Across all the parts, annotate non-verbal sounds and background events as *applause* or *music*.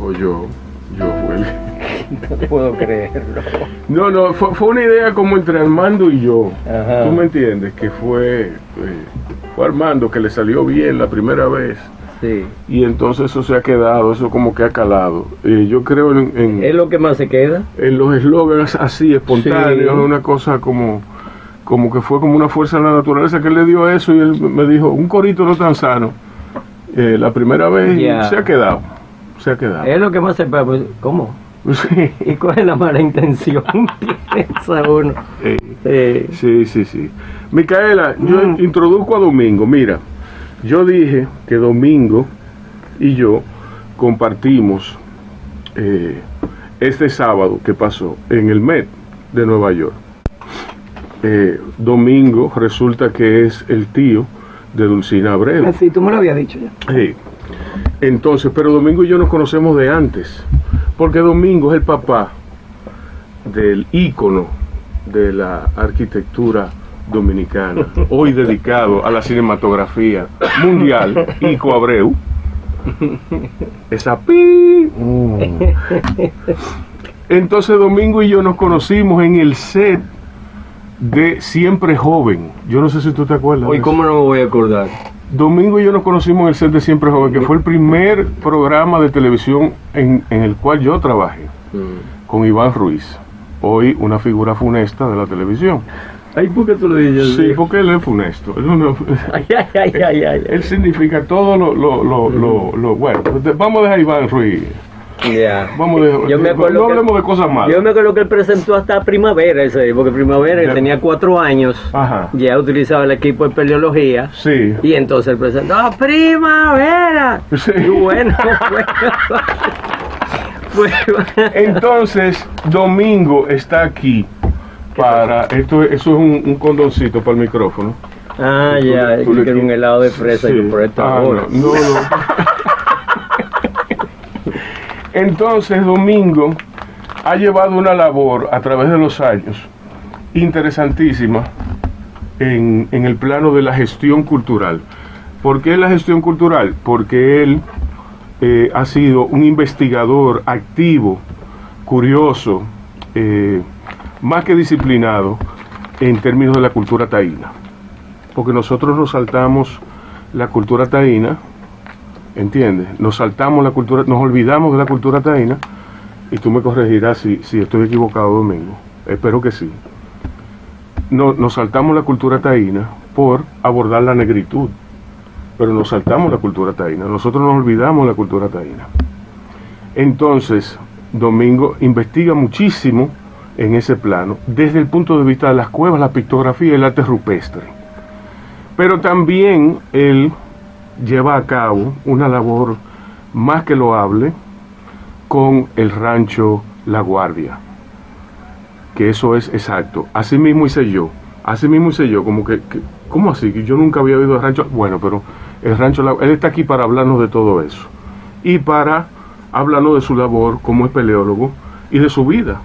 O yo, yo fue el... *laughs* No puedo creerlo. No, no, fue, fue una idea como entre Armando y yo. Ajá. ¿Tú me entiendes? Que fue, eh, fue Armando que le salió bien la primera vez. Sí. Y entonces eso se ha quedado, eso como que ha calado. Eh, yo creo en, en- ¿Es lo que más se queda? en los eslogans así, espontáneos, Sí. una cosa como, como que fue como una fuerza de la naturaleza que él le dio eso y él me dijo, un corito no tan sano. Eh, la primera vez y se ha quedado, se ha quedado. Es lo que más se queda. Pues, ¿Cómo? *laughs* Sí. ¿Y cuál es la mala intención? *laughs* Piensa uno. Eh, Sí. Sí, sí, sí. Micaela, yo Mm. introduzco a Domingo. Mira, yo dije que Domingo y yo compartimos eh, este sábado que pasó en el Met de Nueva York. Eh, Domingo resulta que es el tío de Dulcina Abreu. Sí, tú me lo habías dicho ya. Sí. Entonces, pero Domingo y yo nos conocemos de antes, porque Domingo es el papá del ícono de la arquitectura dominicana, *laughs* hoy dedicado a la cinematografía mundial, Ico Abreu. Esa pi. Entonces Domingo y yo nos conocimos en el set de Siempre Joven. Yo no sé si tú te acuerdas. Hoy, ¿cómo no me voy a acordar? Domingo y yo nos conocimos en el set de Siempre Joven, que fue el primer programa de televisión en, en el cual yo trabajé, Mm. con Iván Ruiz, hoy una figura funesta de la televisión. Ay, ¿por qué tú lo dices? Sí, porque él es funesto. Él, no- *laughs* Ay, ay, ay, ay, ay. él significa todo lo, lo, lo, lo, lo- bueno. pues, Vamos a dejar a Iván Ruiz. Vamos a Yo me acuerdo no que- de cosas malas. Yo me acuerdo que él presentó hasta Primavera ese, porque Primavera él tenía cuatro años, Ajá. ya utilizaba el equipo de peleología, Sí. y entonces él presentó ¡Ah, Primavera. Sí. Y *laughs* bueno. Entonces, Domingo está aquí para. Esto, eso es un, un condoncito para el micrófono. Ah, ya, yo quiero un helado de fresa Sí. yo por esta Ah, hora. No, no. no. *laughs* Entonces, Domingo ha llevado una labor a través de los años interesantísima en, en el plano de la gestión cultural. ¿Por qué la gestión cultural? Porque él eh, ha sido un investigador activo, curioso, eh, más que disciplinado en términos de la cultura taína. Porque nosotros nos saltamos la cultura taína, ¿entiendes? Nos saltamos la cultura, nos olvidamos de la cultura taína, y tú me corregirás si, si estoy equivocado, Domingo. Espero que sí. No, nos saltamos la cultura taína por abordar la negritud, pero nos saltamos la cultura taína. Nosotros nos olvidamos de la cultura taína. Entonces, Domingo investiga muchísimo en ese plano, desde el punto de vista de las cuevas, la pictografía y el arte rupestre. Pero también él lleva a cabo una labor más que loable con el rancho La Guardia. Que eso es exacto. Así mismo hice yo. Así mismo hice yo. Como que, que- ¿cómo así? Que yo nunca había oído el rancho. Bueno, pero el rancho La Él está aquí para hablarnos de todo eso. Y para hablarnos de su labor como espeleólogo y de su vida.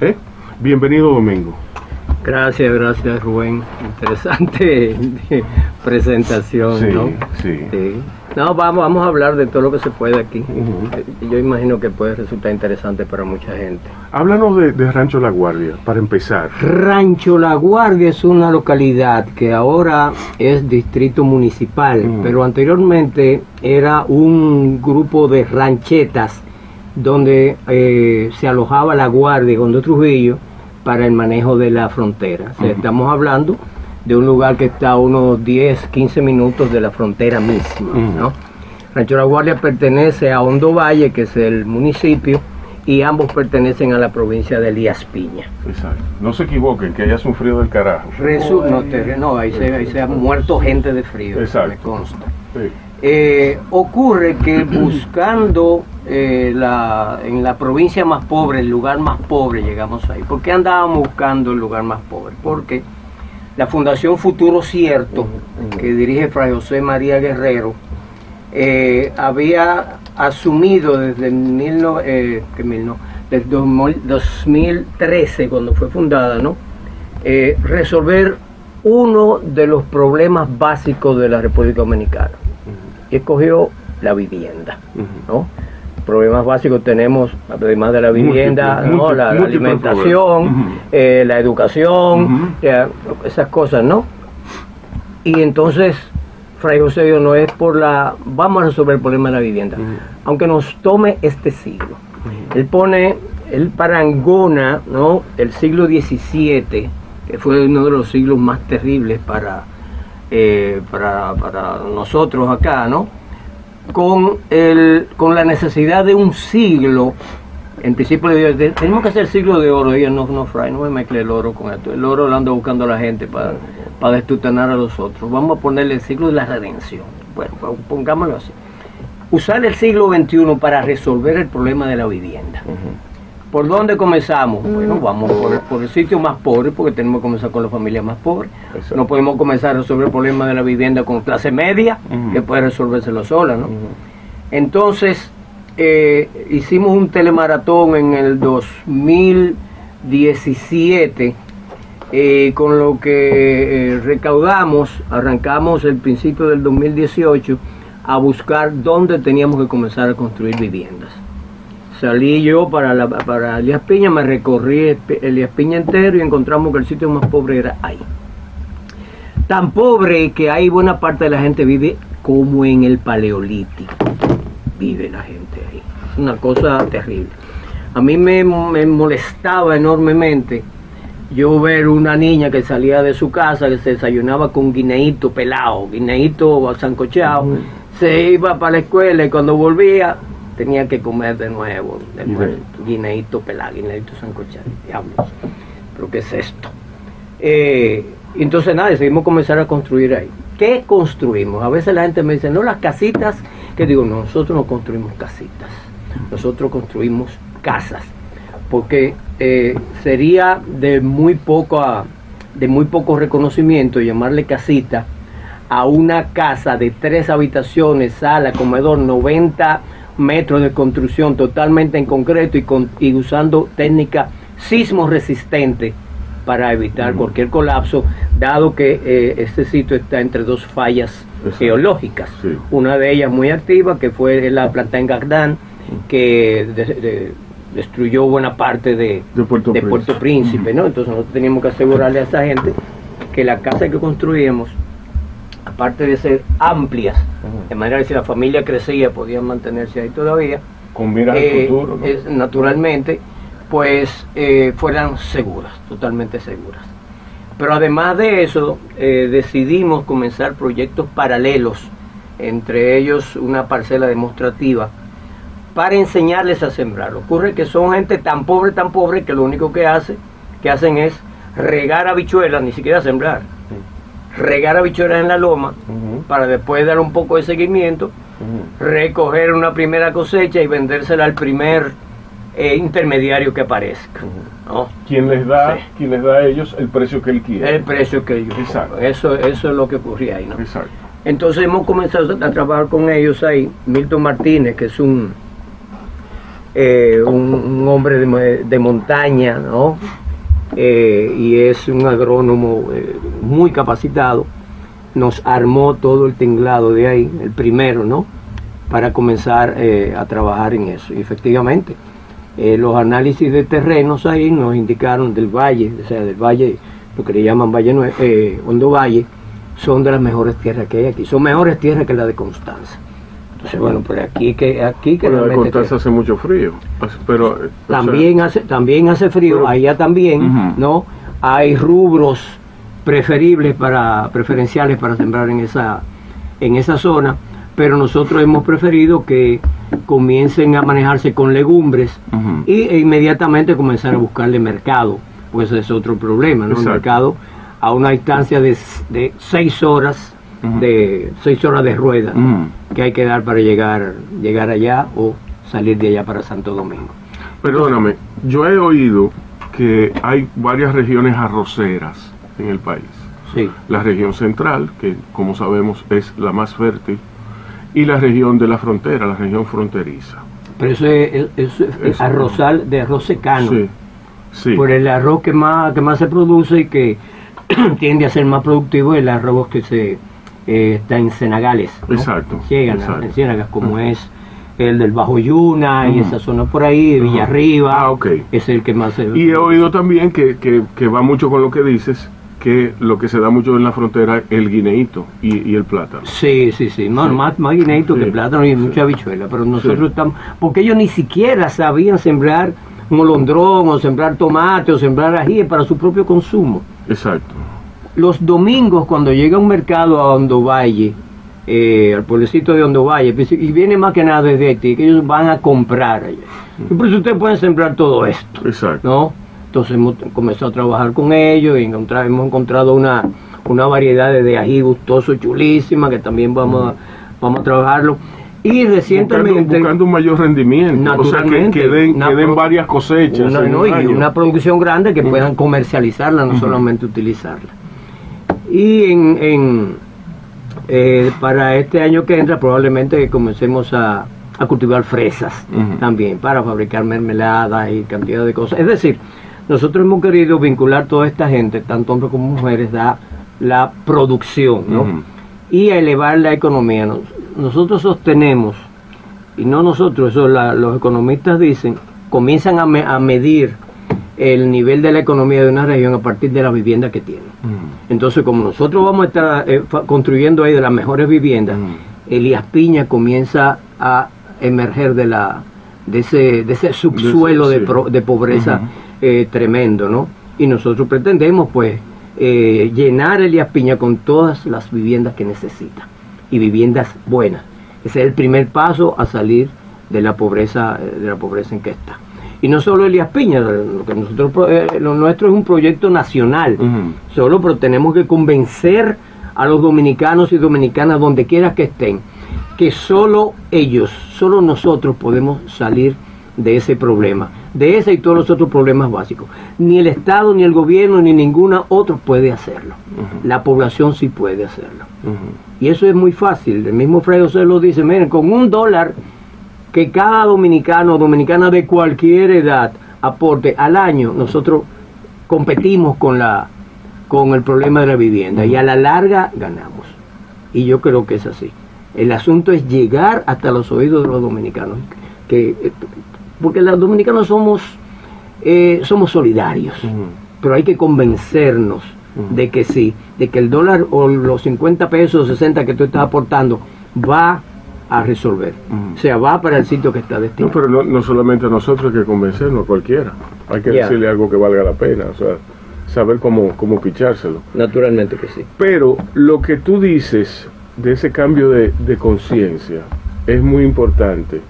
¿eh? Bienvenido, Domingo. Gracias, gracias Rubén. Interesante presentación, Sí, ¿no? sí. Sí. No, vamos, vamos a hablar de todo lo que se puede aquí. Yo imagino que puede resultar interesante para mucha gente. Háblanos de, de Rancho La Guardia, para empezar. Rancho La Guardia es una localidad que ahora es distrito municipal, pero anteriormente era un grupo de ranchetas donde eh, se alojaba la Guardia con Trujillo para el manejo de la frontera. O sea. Estamos hablando de un lugar que está a unos 10, 15 minutos de la frontera misma. ¿no? Rancho La Guardia pertenece a Hondo Valle, que es el municipio, y ambos pertenecen a la provincia de Elías Piña. Exacto. No se equivoquen, que haya un frío del carajo. Resu- no, te- no, ahí se, ahí se ha muerto gente de frío, Exacto. me consta. Sí. Eh, ocurre que *clears throat* buscando eh, la, en la provincia más pobre, el lugar más pobre, llegamos ahí. ¿Por qué andábamos buscando el lugar más pobre? Porque la Fundación Futuro Cierto, que dirige Fray José María Guerrero, eh, había asumido desde, mil no- eh, que mil no, desde 2013, cuando fue fundada, ¿no? Eh, resolver uno de los problemas básicos de la República Dominicana. Y escogió la vivienda. ¿no? Problemas básicos tenemos, además de la vivienda, Múltiples, ¿no? la, alimentación, eh, la educación, eh, esas cosas, ¿no? Y entonces, Fray José no es por la, vamos a resolver el problema de la vivienda, aunque nos tome este siglo. Él pone, él parangona, ¿no? El siglo XVII, que fue uno de los siglos más terribles para, eh, para, para nosotros acá, ¿no? Con, el, con la necesidad de un siglo, en principio le digo, "Te- tenemos que hacer siglo de oro, y no, no, Fray, no me mezcle el oro con esto, el oro lo anda buscando la gente para, para a los otros, vamos a ponerle el siglo de la redención, bueno, pues, pongámoslo así. Usar el siglo XXI para resolver el problema de la vivienda. ¿Por dónde comenzamos? Bueno, vamos por, por el sitio más pobre, porque tenemos que comenzar con las familias más pobres. Exacto. No podemos comenzar a resolver el problema de la vivienda con clase media, que puede resolvérselo sola, ¿no? Entonces, eh, hicimos un telemaratón en el 2017, eh, con lo que eh, recaudamos, arrancamos el principio del 2018 a buscar dónde teníamos que comenzar a construir viviendas. Salí yo para, la, para Elías Piña, me recorrí Elías Piña entero y encontramos que el sitio más pobre era ahí. Tan pobre que hay buena parte de la gente vive como en el paleolítico. Vive la gente ahí. Es una cosa terrible. A mí me, me molestaba enormemente yo ver una niña que salía de su casa, que se desayunaba con guineíto pelado, guineíto sancochado, se iba para la escuela y cuando volvía tenía que comer de nuevo, de nuevo, guineíto pelado, guineíto sancochado, diablos, pero ¿qué es esto? Eh, entonces nada, decidimos comenzar a construir ahí. ¿Qué construimos? A veces la gente me dice, no, las casitas, que digo, no, nosotros no construimos casitas, nosotros construimos casas, porque eh, sería de muy poco de muy poco reconocimiento llamarle casita a una casa de tres habitaciones, sala, comedor, 90 metros de construcción totalmente en concreto y, con, y usando técnica sismo resistente para evitar cualquier colapso, dado que eh, este sitio está entre dos fallas Exacto. geológicas. Sí. Una de ellas muy activa, que fue la planta en Gardán, que de- de- destruyó buena parte de, De Puerto de Príncipe. Puerto Príncipe, ¿no? Entonces nosotros teníamos que asegurarle a esa gente que la casa que construíamos, aparte de ser amplias, de manera que si la familia crecía podían mantenerse ahí todavía, Con miras eh, al futuro, ¿no? es- naturalmente, pues eh, fueran seguras, totalmente seguras. Pero además de eso, eh, decidimos comenzar proyectos paralelos, entre ellos una parcela demostrativa, para enseñarles a sembrar. Ocurre que son gente tan pobre, tan pobre, que lo único que, hace, que hacen es regar habichuelas, ni siquiera sembrar. Regar habichuelas en la loma, para después dar un poco de seguimiento, recoger una primera cosecha y vendérsela al primer eh, intermediario que aparezca. ¿no? ¿Quién les da, Sí. quién les da a ellos el precio que él quiere? El precio que ellos Exacto. Eso, eso es lo que ocurría ahí. ¿no? Exacto. Entonces hemos comenzado a trabajar con ellos ahí. Milton Martínez, que es un, eh, un, un hombre de, de montaña, ¿no? Eh, y es un agrónomo eh, muy capacitado, nos armó todo el tinglado de ahí, el primero, ¿no? Para comenzar eh, a trabajar en eso. Y efectivamente, los análisis de terrenos ahí nos indicaron del valle, o sea, del valle, lo que le llaman Valle Hondo Valle, son de las mejores tierras que hay aquí. Son mejores tierras que la de Constanza. Entonces, bueno, pues aquí que aquí que Bueno, realmente hace mucho frío. Pues, Pero, eh, sea, también hace también hace frío, Pero- allá también. ¿no? Hay rubros preferibles para preferenciales para sembrar en esa en esa zona, pero nosotros hemos preferido que comiencen a manejarse con legumbres y e inmediatamente comenzar a buscarle mercado, pues ese es otro problema, ¿no? El mercado a una distancia de, de seis horas De seis horas de rueda que hay que dar para llegar llegar allá o salir de allá para Santo Domingo. Perdóname, yo he oído que hay varias regiones arroceras en el país. Sí. La región central, que como sabemos es la más fértil, y la región de la frontera, la región fronteriza. Pero eso es, eso es arrozal de arroz secano. Sí, sí. Por el arroz que más, que más se produce y que *clears throat* tiende a ser más productivo el arroz que se eh, está en cenagales. ¿no? Exacto, Ciénagas, exacto. en ciénagas, como es el del Bajo Yuna y Ujú. esa zona por ahí, de Villarriba. Ah, ok. Es el que más se Y he oído también que, que, que va mucho con lo que dices, que lo que se da mucho en la frontera es el guineíto y, y el plátano. Sí, sí, sí, más, Sí. más, más guineito Sí. que plátano y mucha habichuela, pero nosotros estamos, porque ellos ni siquiera sabían sembrar molondrón o sembrar tomate o sembrar ají para su propio consumo. Exacto. Los domingos cuando llega un mercado a Hondo Valle, eh, al pueblecito de Hondo Valle, pues, y viene más que nada desde Haití, que ellos van a comprar allá. Y por eso ustedes pueden sembrar todo esto. Exacto. ¿no? Entonces hemos comenzado a trabajar con ellos y encontrar- hemos encontrado una, una variedad de, ají gustoso, chulísima, que también vamos a, vamos a trabajarlo. Y Buscando, recientemente... buscando un mayor rendimiento. O sea, que, que den, que varias cosechas. una, no, un y año. una producción grande que Ujú. puedan comercializarla, no solamente utilizarla. Y en, en, eh, para este año que entra probablemente comencemos a, a cultivar fresas también para fabricar mermeladas y cantidad de cosas. Es decir, nosotros hemos querido vincular toda esta gente, tanto hombres como mujeres, a la producción ¿no? Y a elevar la economía. Nos- Nosotros sostenemos, y no nosotros, eso la- los economistas dicen, comienzan a, me- a medir el nivel de la economía de una región a partir de la vivienda que tiene. Ujú. Entonces, como nosotros vamos a estar eh, construyendo ahí de las mejores viviendas, Ujú. Elías Piña comienza a emerger de la de ese, de ese subsuelo de, pro- de pobreza eh, tremendo, ¿no? Y nosotros pretendemos, pues, eh, llenar Elías Piña con todas las viviendas que necesita y viviendas buenas. Ese es el primer paso a salir de la pobreza, eh, de la pobreza en que está. Y no solo Elías Piña, lo que nosotros eh, lo nuestro es un proyecto nacional. Solo, pero tenemos que convencer a los dominicanos y dominicanas, donde quiera que estén, que solo ellos, solo nosotros podemos salir de ese problema, de ese y todos los otros problemas básicos. Ni el Estado, ni el gobierno, ni ninguna otro puede hacerlo. La población sí puede hacerlo. Y eso es muy fácil. El mismo Fray José lo dice, miren, con un dólar que cada dominicano o dominicana de cualquier edad aporte al año, nosotros competimos con la con el problema de la vivienda y a la larga ganamos. Y yo creo que es así. El asunto es llegar hasta los oídos de los dominicanos, que porque los dominicanos somos eh, somos solidarios pero hay que convencernos de que sí, de que el dólar o los 50 pesos o 60 que tú estás aportando va a resolver. O sea, va para el sitio que está No, destinado. pero no, no solamente a nosotros hay que convencernos, a cualquiera. Hay que decirle algo que valga la pena, o sea, saber cómo, cómo pichárselo. Naturalmente que sí. Pero lo que tú dices de ese cambio de, de conciencia es muy importante,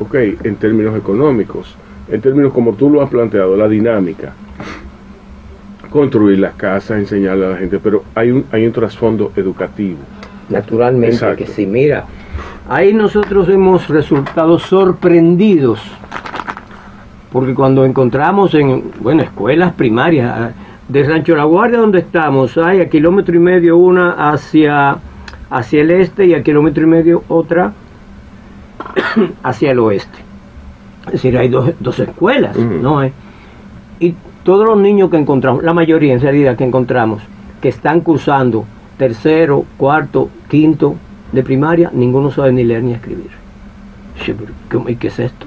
ok, en términos económicos, en términos como tú lo has planteado, la dinámica, construir las casas, enseñarle a la gente, pero hay un, hay un trasfondo educativo. Naturalmente Exacto. que sí. Mira, ahí nosotros hemos resultado sorprendidos porque cuando encontramos en, bueno, escuelas primarias, ah, de Rancho La Guardia donde estamos, hay a kilómetro y medio una hacia, hacia el este y a kilómetro y medio otra *coughs* hacia el oeste. Es decir, hay dos, dos escuelas. ¿no? Eh, Y todos los niños que encontramos, la mayoría en realidad que encontramos, que están cursando tercero, cuarto, quinto de primaria, ninguno sabe ni leer ni escribir. Sí, pero ¿cómo- ¿Y qué es esto?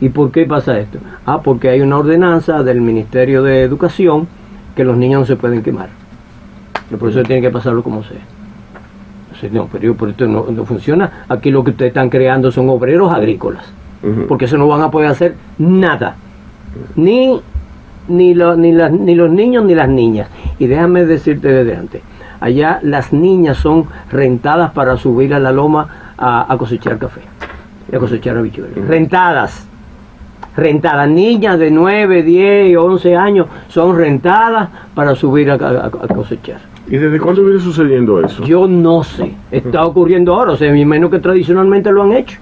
¿Y por qué pasa esto? Ah, porque hay una ordenanza del Ministerio de Educación que los niños no se pueden quemar. Y por eso tienen que pasarlo como sea. Entonces, no, pero yo, por esto no, no funciona. Aquí lo que ustedes están creando son obreros agrícolas porque eso no van a poder hacer nada. Ni, ni, lo- ni, las- ni los niños ni las niñas. Y déjame decirte desde antes, allá las niñas son rentadas para subir a la loma a, a cosechar café, a cosechar habichuelas. Rentadas. Rentadas. Niñas de 9, 10, 11 años son rentadas para subir a, a- a cosechar. ¿Y desde cuándo viene sucediendo eso? Yo no sé, está ocurriendo ahora, o sea, me imagino que tradicionalmente lo han hecho.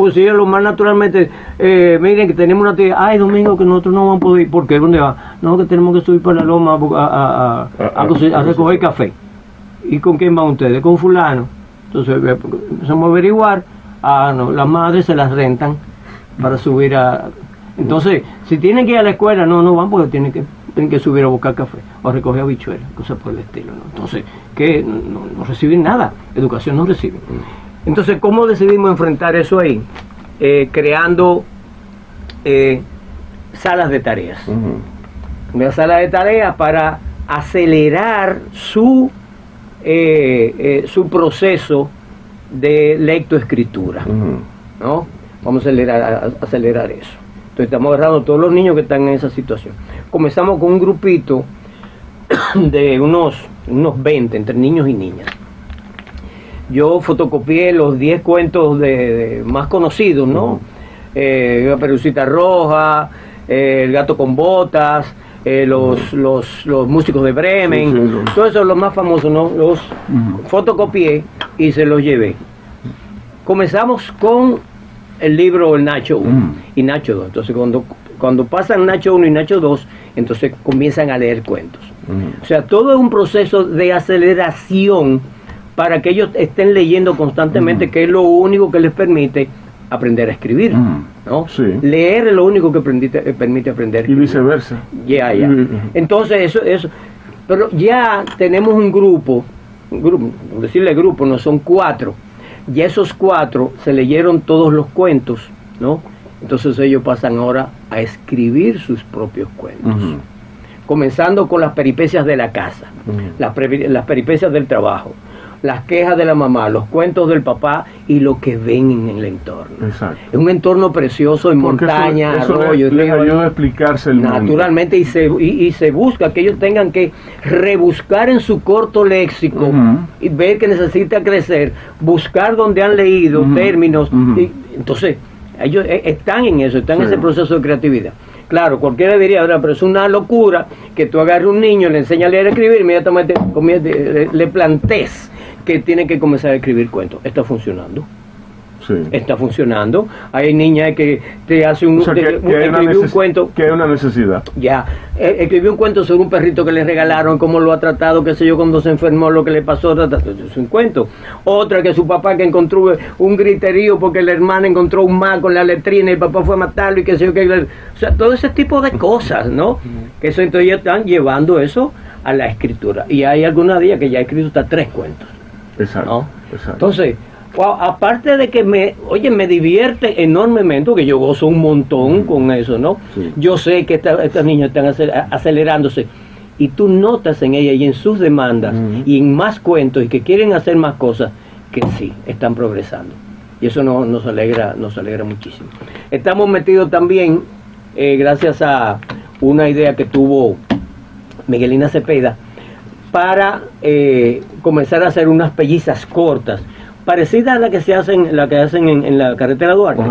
Pues sí, lo más naturalmente, eh, miren que tenemos una tía, ay domingo que nosotros no vamos a poder ir, ¿por qué? ¿Dónde va? No, que tenemos que subir para la loma a, a- recoger café. ¿Y con quién van ustedes? Con fulano. Entonces empezamos a averiguar, ah, no, las madres se las rentan para subir a... Entonces, si tienen que ir a la escuela, no, no van porque tienen que, tienen que subir a buscar café o recoger habichuelas, cosas por el estilo. ¿no? Entonces, que no, no reciben nada, educación no reciben. Entonces, ¿cómo decidimos enfrentar eso ahí? Eh, creando eh, salas de tareas. Una sala de tareas para acelerar su, eh, su proceso de lectoescritura. ¿no? Vamos a acelerar, a acelerar eso. Entonces estamos agarrando a todos los niños que están en esa situación. Comenzamos con un grupito *coughs* de unos, unos 20 entre niños y niñas. Yo fotocopié los 10 cuentos de, más conocidos, ¿no? Eh, la Perucita Roja, eh, El Gato con Botas, eh, los, los, los, músicos de Bremen, todos esos los más famosos, ¿no? Los fotocopié y se los llevé. Comenzamos con el libro El Nacho 1 y Nacho 2. Entonces cuando, cuando pasan Nacho 1 y Nacho 2, entonces comienzan a leer cuentos. O sea, todo es un proceso de aceleración para que ellos estén leyendo constantemente, que es lo único que les permite aprender a escribir. ¿no? Leer es lo único que permite, permite aprender. Y viceversa. Ya, ya. Entonces, eso, eso. Pero ya tenemos un grupo, un grupo, decirle grupo, no son cuatro. Ya esos cuatro se leyeron todos los cuentos, ¿no? Entonces ellos pasan ahora a escribir sus propios cuentos comenzando con las peripecias de la casa, las, peripecias del trabajo, las quejas de la mamá, los cuentos del papá y lo que ven en el entorno. Es un entorno precioso en montaña, arroyo. Les, ayuda a explicarse el Naturalmente, y, se, y, se busca que ellos tengan que rebuscar en su corto léxico y ver que necesita crecer, buscar donde han leído términos. Y, entonces, ellos eh, están en eso, están en ese proceso de creatividad. Claro, cualquiera diría, pero es una locura que tú agarres un niño, le enseñas a leer y escribir, inmediatamente le plantees que tiene que comenzar a escribir cuentos. Está funcionando está funcionando. Hay niñas que te hace un, un cuento. Que hay una necesidad. Ya, eh, escribió un cuento sobre un perrito que le regalaron, cómo lo ha tratado, qué sé yo, cuando se enfermó, lo que le pasó, es un cuento. Otra que su papá que encontró un griterío porque la hermana encontró un mal con la letrina y el papá fue a matarlo y qué sé yo, que, o sea, todo ese tipo de cosas, ¿no? Que eso entonces ya están llevando eso a la escritura. Y hay algunos días que ya he escrito hasta tres cuentos. Exacto. exacto. Entonces, aparte de que me, oye, me divierte enormemente, que yo gozo un montón con eso, ¿no? Yo sé que estas niñas están acelerándose y tú notas en ella y en sus demandas y en más cuentos y que quieren hacer más cosas, que sí, están progresando. Y eso nos, alegra, nos alegra muchísimo. Estamos metidos también, eh, gracias a una idea que tuvo Miguelina Cepeda, para eh, comenzar a hacer unas pellizas cortas parecida a la que se hacen, la que hacen en, la carretera Duarte.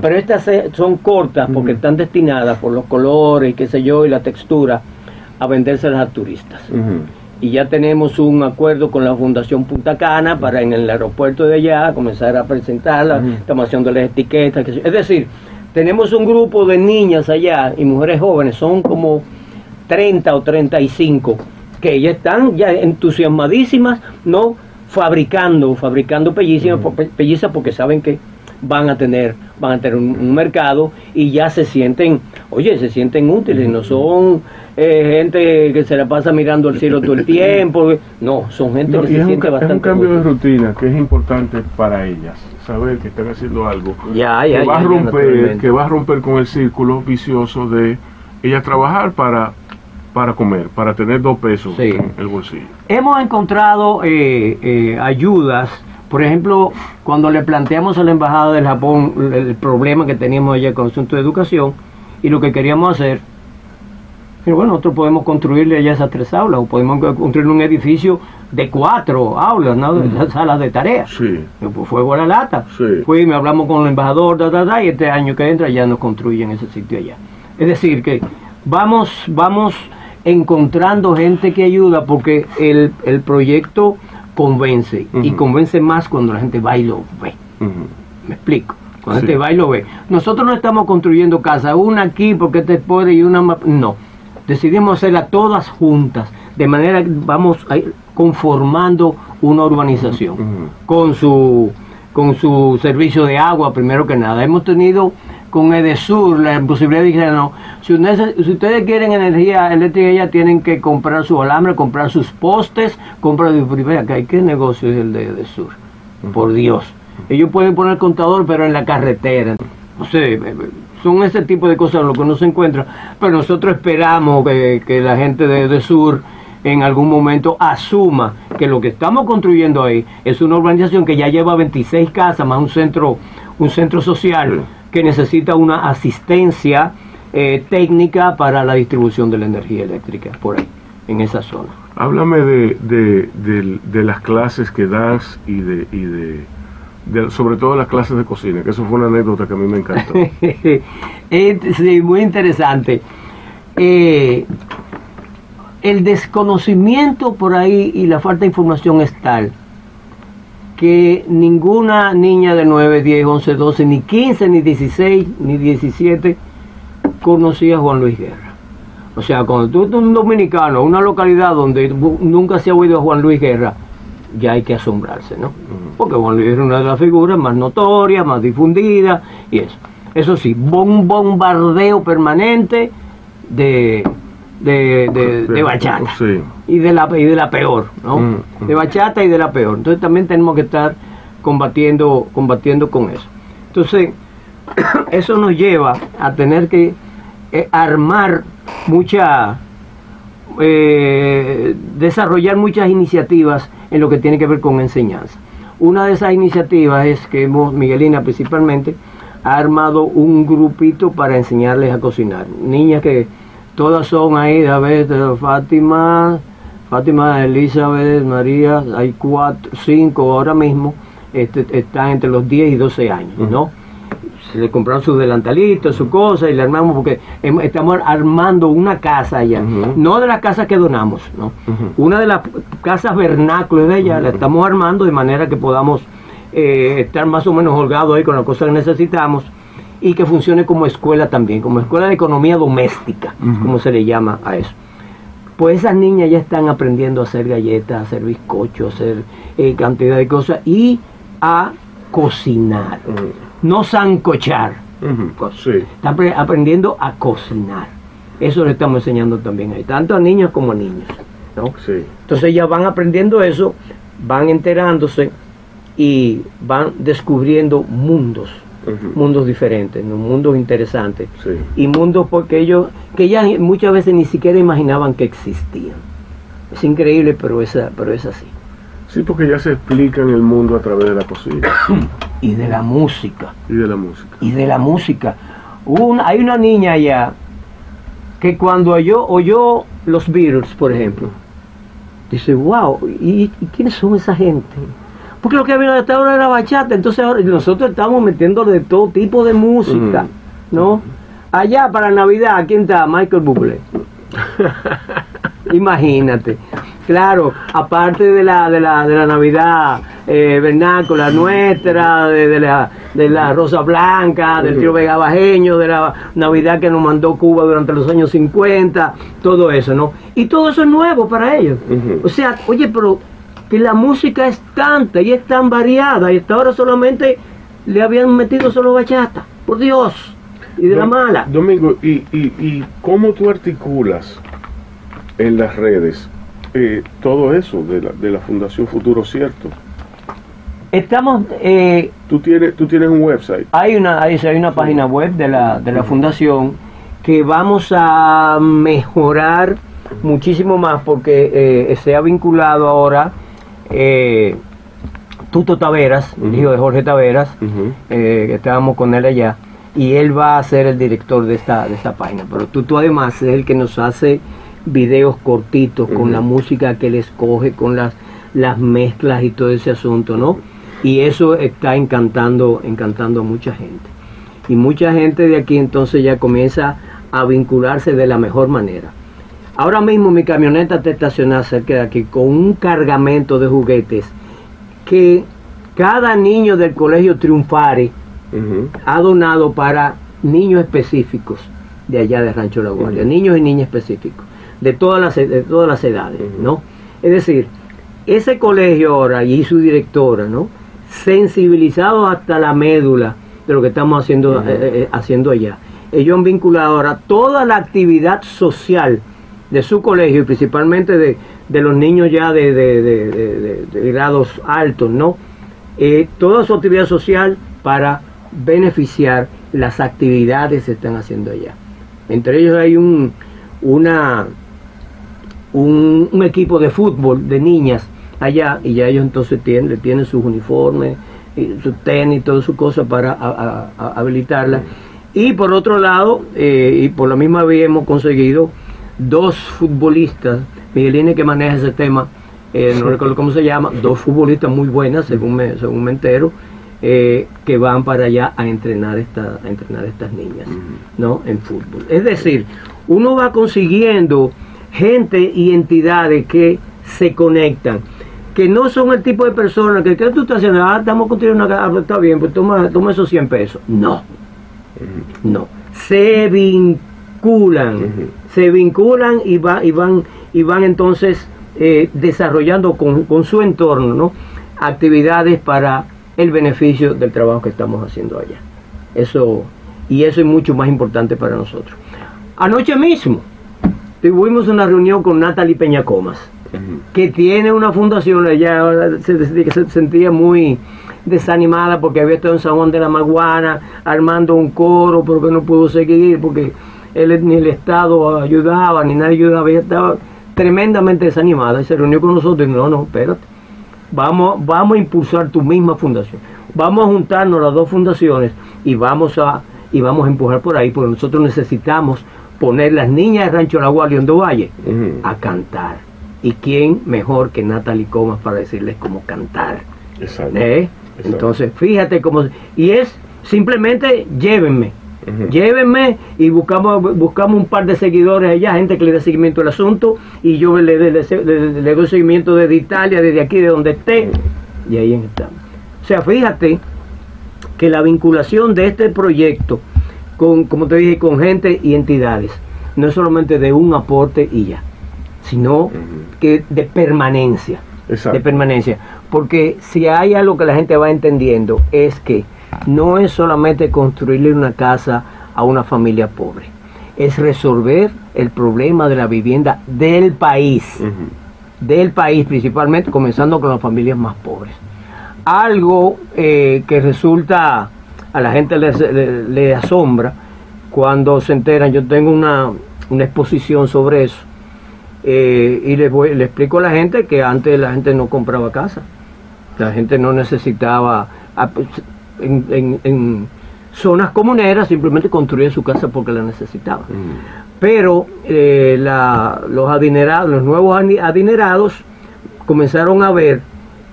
pero estas son cortas porque están destinadas por los colores, qué sé yo, y la textura a vendérselas a turistas. Y ya tenemos un acuerdo con la Fundación Punta Cana para en el aeropuerto de allá comenzar a presentarla, estamos haciendo las etiquetas. es decir, tenemos un grupo de niñas allá y mujeres jóvenes, son como 30 o 35, que ya están ya entusiasmadísimas, ¿no? fabricando, fabricando pellizas, porque saben que van a tener, van a tener un, mercado y ya se sienten, oye, se sienten útiles, no son eh, gente que se la pasa mirando al cielo todo el *laughs* tiempo, no, son gente que se siente bastante. Es un cambio de rutina que es importante para ellas, saber que están haciendo algo ya, ya, que va a romper, que va a romper con el círculo vicioso de ellas trabajar para para comer, para tener dos pesos en el bolsillo. Hemos encontrado eh, eh, ayudas, por ejemplo, cuando le planteamos a la Embajada del Japón el problema que teníamos allá con el asunto de educación y lo que queríamos hacer, pero bueno, nosotros podemos construirle allá esas tres aulas o podemos construir un edificio de cuatro aulas, ¿no? Mm. salas de tareas. Sí. Pues fuego a la lata. Sí. Fui, me hablamos con el embajador, y este año que entra ya nos construyen ese sitio allá. Es decir, que vamos, vamos encontrando gente que ayuda porque el, proyecto convence y convence más cuando la gente va y lo ve. Me explico. Cuando la gente va y lo ve. Nosotros no estamos construyendo casa, una aquí porque te puede y una más. No. Decidimos hacerla todas juntas, de manera que vamos conformando una urbanización con su con su servicio de agua primero que nada. Hemos tenido con Edesur la posibilidad de decir, no, si, ustedes quieren energía eléctrica ya tienen que comprar su alambre, comprar sus postes, comprar... ¿Qué negocio es el de Edesur? Por Dios. Ellos pueden poner contador, pero en la carretera. No sé, son ese tipo de cosas lo que no se encuentra. Pero nosotros esperamos que, que la gente de, de Sur en algún momento asuma que lo que estamos construyendo ahí es una urbanización que ya lleva 26 casas más un centro, un centro social que necesita una asistencia eh, técnica para la distribución de la energía eléctrica por ahí, en esa zona. Háblame de, de, de, de las clases que das y de, y de, de- sobre todo las clases de cocina, que eso fue una anécdota que a mí me encantó. *laughs* Sí, muy interesante. Eh, el desconocimiento por ahí y la falta de información es tal que ninguna niña de 9, 10, 11, 12, ni 15, ni 16, ni 17 conocía a Juan Luis Guerra. O sea, cuando tú eres un dominicano, una localidad donde nunca se ha oído a Juan Luis Guerra, ya hay que asombrarse, ¿no? Porque Juan Luis era una de las figuras más notorias, más difundidas y eso. Eso sí, un bombardeo permanente de, de, de- de bachata Sí. y de la y de la peor, ¿no? Mm, mm. De bachata y de la peor. Entonces también tenemos que estar combatiendo combatiendo con eso. Entonces *coughs* eso nos lleva a tener que eh, armar mucha eh, desarrollar muchas iniciativas en lo que tiene que ver con enseñanza. Una de esas iniciativas es que hemos, Miguelina principalmente, ha armado un grupito para enseñarles a cocinar. Niñas que todas son ahí, a ver, Fátima, Fátima, Elizabeth, María, hay cuatro, cinco ahora mismo, este, están entre los 10 y 12 años, ¿no? se le compraron sus delantalitos, su cosa, y le armamos porque estamos armando una casa allá, no de las casas que donamos, ¿no? Una de las casas vernáculas de ella la estamos armando de manera que podamos eh, estar más o menos holgados ahí con las cosas que necesitamos y que funcione como escuela también, como escuela de economía doméstica, como se le llama a eso. Pues esas niñas ya están aprendiendo a hacer galletas, a hacer bizcochos, a hacer eh, cantidad de cosas y a cocinar, no sancochar. Ujú. Sí. Están apre- aprendiendo a cocinar. Eso le estamos enseñando también ahí, tanto a niños como a niños. ¿no? Sí. Entonces ya van aprendiendo eso, van enterándose y van descubriendo mundos, Mundos diferentes, ¿no? mundos interesantes. Sí. Y mundos porque ellos, que ya muchas veces ni siquiera imaginaban que existían. Es increíble, pero es, pero es así. Sí, porque ya se explica en el mundo a través de la cocina Y de la música. y de la música. y de la música. Un- hay una niña allá que cuando oyó, oyó los Beatles, por ejemplo, dice, wow, ¿y, y quiénes son esa gente? Porque lo que había hasta ahora era bachata, entonces ahora nosotros estamos metiendo de todo tipo de música, Mm. ¿no? Allá para Navidad, ¿quién está? Michael Bublé. *laughs* Imagínate. Claro, aparte de la, de la, de la Navidad eh, vernácula nuestra, de, de la, de la Rosa Blanca, del tío Vega Bajeño, de la Navidad que nos mandó Cuba durante los años 50, todo eso, ¿no? Y todo eso es nuevo para ellos. O sea, oye, pero que la música es tanta y es tan variada y hasta ahora solamente le habían metido solo bachata, por Dios, y de la mala. Domingo, ¿y, y, y cómo tú articulas en las redes eh, todo eso de la, de la Fundación Futuro Cierto? Estamos, eh, Tú tienes, tú tienes un website. hay una, hay, hay una página web de la, de la fundación que vamos a mejorar muchísimo más porque eh, se ha vinculado ahora eh, Tuto Taveras, Ujú. hijo de Jorge Taveras, eh, que estábamos con él allá, y él va a ser el director de esta, de esta página. Pero Tuto además es el que nos hace videos cortitos con la música que él escoge, con las, las mezclas y todo ese asunto, ¿no? Y eso está encantando, encantando a mucha gente. Y mucha gente de aquí entonces ya comienza a vincularse de la mejor manera. Ahora mismo mi camioneta está estacionada cerca de aquí con un cargamento de juguetes que cada niño del colegio Triunfare ha donado para niños específicos de allá de Rancho La Guardia, niños y niñas específicos, de todas las, de todas las edades. ¿no? Es decir, ese colegio ahora y su directora, ¿no? Sensibilizados hasta la médula de lo que estamos haciendo, Ujú. eh, eh, haciendo allá. Ellos han vinculado ahora toda la actividad social de su colegio y principalmente de, de los niños ya de, de- de- grados altos, ¿no? eh, toda su actividad social para beneficiar las actividades que se están haciendo allá. Entre ellos hay un, una, un, un equipo de fútbol de niñas allá y ya ellos entonces tienen, tienen sus uniformes, y sus tenis, todas sus cosas para a, a, a habilitarla. Y por otro lado, eh, y por la misma vía hemos conseguido dos futbolistas, Miguelini que maneja ese tema, eh, no recuerdo cómo se llama, dos futbolistas muy buenas, según me, según me entero, eh, que van para allá a entrenar, esta, a entrenar estas niñas, ¿no? En fútbol. Es decir, uno va consiguiendo gente y entidades que se conectan que no son el tipo de personas que, ¿qué tú estás haciendo? Ah, estamos construyendo una casa, está bien, pues toma, toma esos 100 pesos. No, no. Se vinculan, se vinculan y, va, y, van, y van entonces eh, desarrollando con, con, su entorno ¿no? actividades para el beneficio del trabajo que estamos haciendo allá. Eso, y eso es mucho más importante para nosotros. Anoche mismo tuvimos una reunión con Natalie Peñacomas que tiene una fundación, ella se, se, sentía muy desanimada porque había estado en San Juan de la Maguana armando un coro, pero que no pudo seguir porque él, ni el Estado ayudaba, ni nadie ayudaba, ella estaba tremendamente desanimada y se reunió con nosotros y no, no, espérate, vamos, vamos a impulsar tu misma fundación, vamos a juntarnos las dos fundaciones y vamos a, y vamos a empujar por ahí, porque nosotros necesitamos poner las niñas de Rancho La Guardia en Valle uh -huh. a cantar ¿Y quién mejor que Natalie Comas para decirles cómo cantar? Exacto. ¿Eh? Exacto. Entonces, fíjate cómo... Y es simplemente llévenme. Uh -huh. Llévenme y buscamos, buscamos un par de seguidores allá, gente que le dé seguimiento al asunto, y yo le, le, le, le doy seguimiento desde Italia, desde aquí, de donde esté, y ahí estamos. O sea, fíjate que la vinculación de este proyecto con, como te dije, con gente y entidades, no es solamente de un aporte y ya sino uh -huh. que de permanencia. Exacto. De permanencia. Porque si hay algo que la gente va entendiendo es que no es solamente construirle una casa a una familia pobre, es resolver el problema de la vivienda del país, uh -huh. del país principalmente, comenzando con las familias más pobres. Algo eh, que resulta, a la gente le, le, le, asombra cuando se enteran, yo tengo una, una exposición sobre eso, eh, y le, voy, le, explico a la gente que antes la gente no compraba casa. La gente no necesitaba, pues, en, en, en zonas comuneras, simplemente construía su casa porque la necesitaba. Mm. Pero eh, la, los adinerados, los nuevos adinerados comenzaron a ver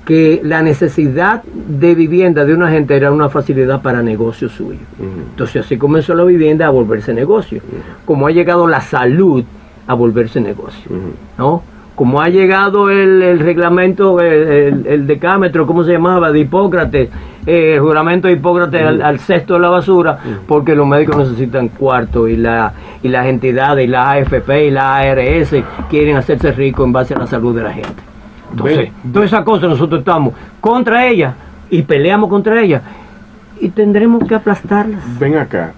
que la necesidad de vivienda de una gente era una facilidad para negocio suyo. Mm. Entonces así comenzó la vivienda a volverse negocio. Mm. Como ha llegado la salud, a volverse negocio, uh -huh. ¿no? Como ha llegado el, el reglamento, el, el, el, decámetro, ¿cómo se llamaba? De Hipócrates, eh, el juramento de Hipócrates uh -huh. al, al, cesto de la basura, uh -huh. porque los médicos necesitan cuarto y, la, y las entidades, y la AFP y la ARS quieren hacerse ricos en base a la salud de la gente. Entonces, todas esas cosas nosotros estamos contra ellas y peleamos contra ellas y tendremos que aplastarlas. Ven acá,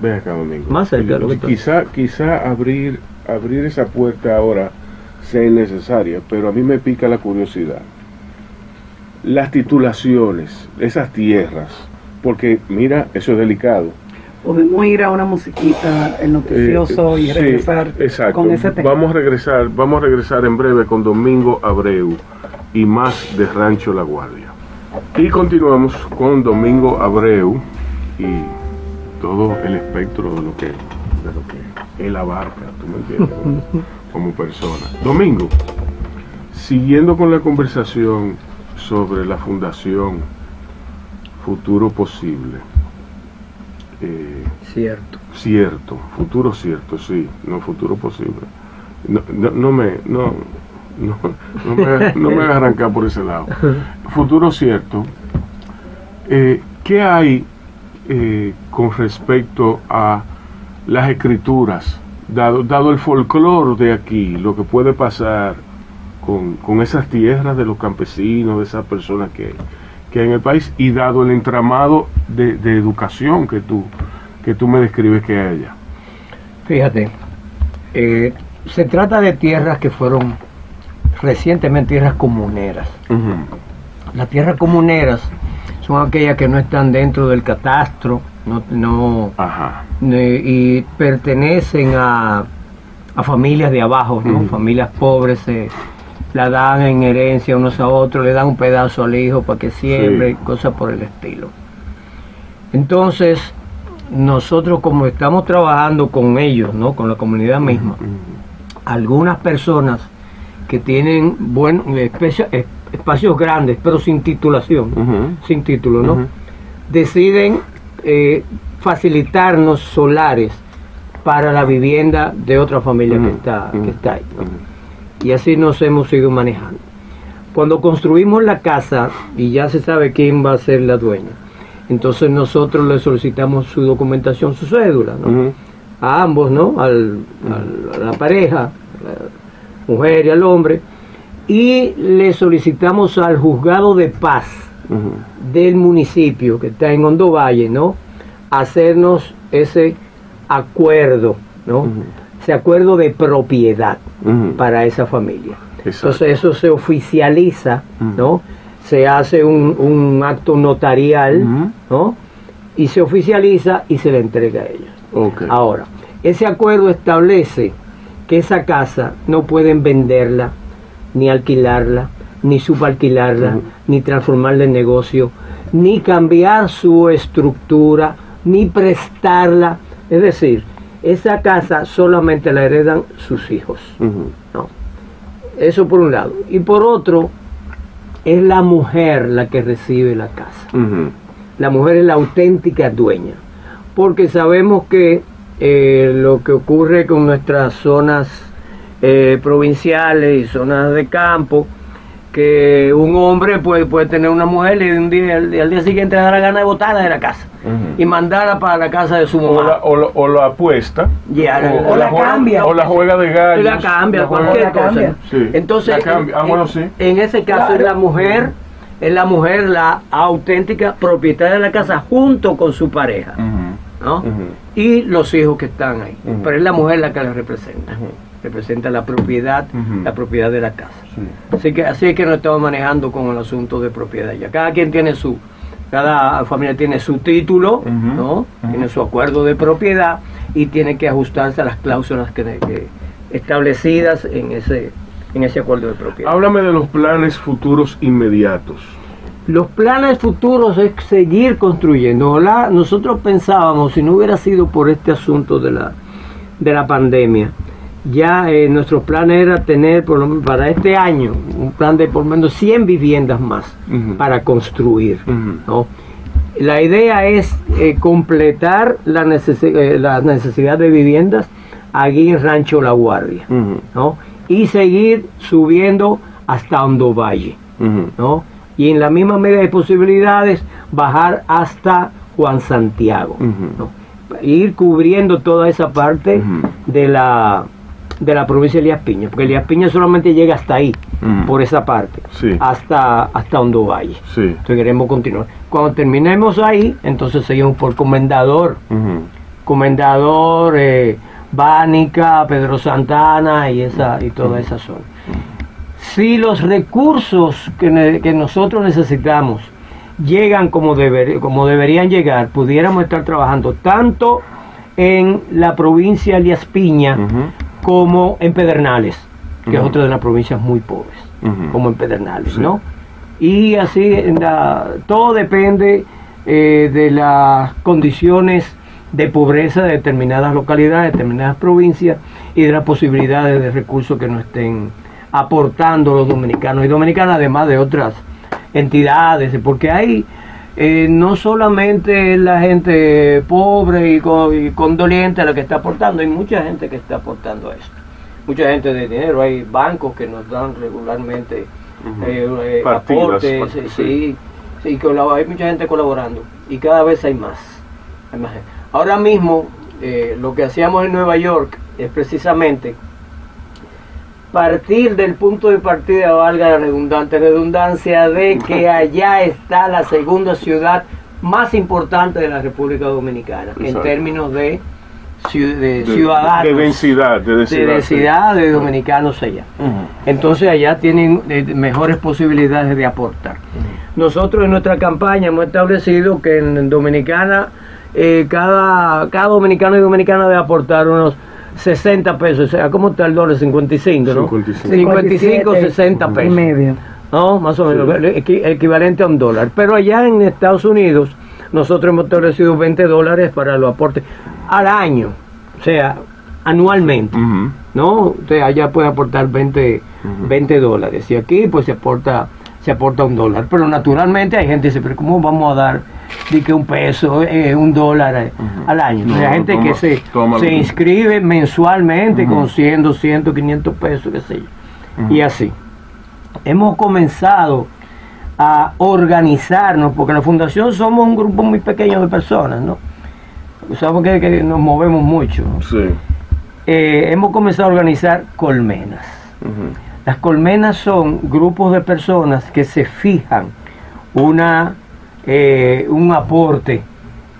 ven acá, Domingo. Más cerca. Quizá, quizá abrir abrir esa puerta ahora sea innecesaria, pero a mí me pica la curiosidad. Las titulaciones, esas tierras, porque mira, eso es delicado. Podemos ir a una musiquita, el noticioso, eh, y regresar sí, con ese tema. Vamos a regresar, vamos a regresar en breve con Domingo Abreu y más de Rancho La Guardia. Y continuamos con Domingo Abreu y todo el espectro de lo que, de lo que él abarca, tú me entiendes, *laughs* como persona. Domingo, siguiendo con la conversación sobre la fundación Futuro Posible. Eh, cierto. Cierto, futuro cierto, sí, no futuro posible. No, no, no me, no, no, no, me, no me hagas arrancar por ese lado. Futuro cierto. Eh, ¿Qué hay eh, con respecto a las escrituras, dado, dado el folclore de aquí, lo que puede pasar con, con, esas tierras de los campesinos, de esas personas que, que hay en el país, y dado el entramado de, de educación que tú, que tú me describes que hay allá? Fíjate, eh, se trata de tierras que fueron recientemente tierras comuneras. Uh -huh. Las tierras comuneras son aquellas que no están dentro del catastro, no, no Ajá. eh, y pertenecen a, a familias de abajo, ¿no? Familias pobres se la dan en herencia unos a otros, le dan un pedazo al hijo para que siembre, Sí. cosas por el estilo. Entonces, nosotros como estamos trabajando con ellos, ¿no? Con la comunidad misma, algunas personas que tienen buen, especia- es- espacios grandes, pero sin titulación, sin título, ¿no? Deciden eh, facilitarnos solares para la vivienda de otra familia que está, que está ahí. Y así nos hemos ido manejando. Cuando construimos la casa y ya se sabe quién va a ser la dueña, entonces nosotros le solicitamos su documentación, su cédula, a ambos, ¿no? Al, al- a la pareja, a la mujer y al hombre, y le solicitamos al juzgado de paz Del municipio que está en Hondo Valle, ¿no? Hacernos ese acuerdo, ¿no? Ese acuerdo de propiedad para esa familia. Exacto. Entonces eso se oficializa. ¿no? Se hace un, un acto notarial. ¿no? Y se oficializa y se le entrega a ellos. Ahora, ese acuerdo establece que esa casa no pueden venderla, ni alquilarla, ni subalquilarla, Ujú. ni transformarla en negocio, ni cambiar su estructura, ni prestarla. Es decir, esa casa solamente la heredan sus hijos. ¿no? Eso por un lado. Y por otro, es la mujer la que recibe la casa. La mujer es la auténtica dueña. Porque sabemos que eh, lo que ocurre con nuestras zonas eh, provinciales y zonas de campo, que un hombre puede, puede tener una mujer y un día, al, al día siguiente le da la gana de botarla de la casa y mandarla para la casa de su O mamá. la, o, la, o la apuesta. O, o la juega, cambia. O la juega de gallos. La cambia, la juega- cualquier la cosa. cambia. Sí, Entonces, la cambia. Ah, en- bueno, sí. En ese caso es la mujer, es la mujer la auténtica propietaria de la casa junto con su pareja. ¿no? Y los hijos que están ahí. Pero es la mujer la que la representa. Representa la propiedad, la propiedad de la casa. Sí. Así que así es que nos estamos manejando con el asunto de propiedad ya. Cada quien tiene su, cada familia tiene su título. ¿no? Tiene su acuerdo de propiedad y tiene que ajustarse a las cláusulas que, que establecidas en ese, en ese acuerdo de propiedad. Háblame de los planes futuros inmediatos. Los planes futuros es seguir construyendo. Ojalá nosotros pensábamos, si no hubiera sido por este asunto de la, de la pandemia, ya eh, nuestro plan era tener por lo para este año un plan de por lo menos 100 viviendas más para construir. ¿no? La idea es eh, completar la, necesi- eh, la necesidad de viviendas aquí en Rancho La Guardia. ¿no? Y seguir subiendo hasta Hondo Valle. ¿no? Y en la misma medida de posibilidades, bajar hasta Juan Santiago. ¿no? Ir cubriendo toda esa parte de la de la provincia de Elías Piña, porque Elías Piña solamente llega hasta ahí, Ujú. por esa parte, Sí. hasta, hasta Hondo Valle. Sí. Entonces queremos continuar. Cuando terminemos ahí, entonces seguimos por Comendador. Comendador, eh, Bánica, Pedro Santana y esa y toda esa zona. Si los recursos que, que nosotros necesitamos llegan como, deber- como deberían llegar, pudiéramos estar trabajando tanto en la provincia de Elías Piña. Como en Pedernales, que es otra de las provincias muy pobres, como en Pedernales, Sí. ¿no? Y así en la- todo depende eh, de las condiciones de pobreza de determinadas localidades, determinadas provincias y de las posibilidades de recursos que nos estén aportando los dominicanos y dominicanas, además de otras entidades, porque hay eh, no solamente la gente pobre y, co- y condoliente la que está aportando, hay mucha gente que está aportando a esto. Mucha gente de dinero, hay bancos que nos dan regularmente eh, eh, Partidas, aportes, part- sí, sí. hay mucha gente colaborando y cada vez hay más. hay más gente. Ahora mismo eh, lo que hacíamos en Nueva York es precisamente partir del punto de partida, valga la redundante redundancia, de que *laughs* allá está la segunda ciudad más importante de la República Dominicana en términos de De- ciudadanos. de densidad, de densidad, de densidad de dominicanos allá. Entonces allá tienen eh, mejores posibilidades de aportar. Nosotros en nuestra campaña hemos establecido que en Dominicana eh, cada, cada dominicano y dominicana debe aportar unos 60 pesos. O sea, ¿cómo está el dólar? 55, ¿no? 55. 55, 60 y pesos. medio. ¿no? Más o menos, equi- equivalente a un dólar. Pero allá en Estados Unidos, nosotros hemos establecido 20 dólares para los aportes al año, o sea, anualmente, Ujú. ¿no? Usted allá puede aportar 20, 20 dólares y aquí pues se aporta se aporta un dólar. Pero naturalmente hay gente que dice, pero ¿cómo vamos a dar di que un peso, eh, un dólar eh, al año? No, hay gente toma- que se, inscribe mensualmente con 100, 200, 500 pesos, qué sé yo. Y así hemos comenzado a organizarnos, porque la fundación somos un grupo muy pequeño de personas, ¿no? Sabemos que, que nos movemos mucho. Sí. Eh, hemos comenzado a organizar colmenas. Las colmenas son grupos de personas que se fijan una, eh, un aporte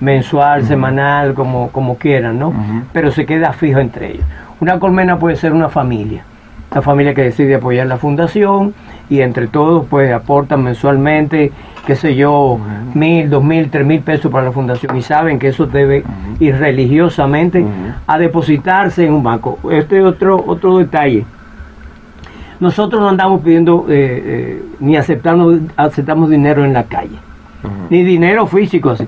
mensual, semanal, como, como quieran, ¿no? Pero se queda fijo entre ellos. Una colmena puede ser una familia, una familia que decide apoyar la fundación y entre todos pues aportan mensualmente, qué sé yo, mil, dos mil, tres mil pesos para la fundación y saben que eso debe ir religiosamente a depositarse en un banco. Este es otro, otro detalle. Nosotros no andamos pidiendo eh, eh, ni aceptamos, aceptamos dinero en la calle, ni dinero físico así.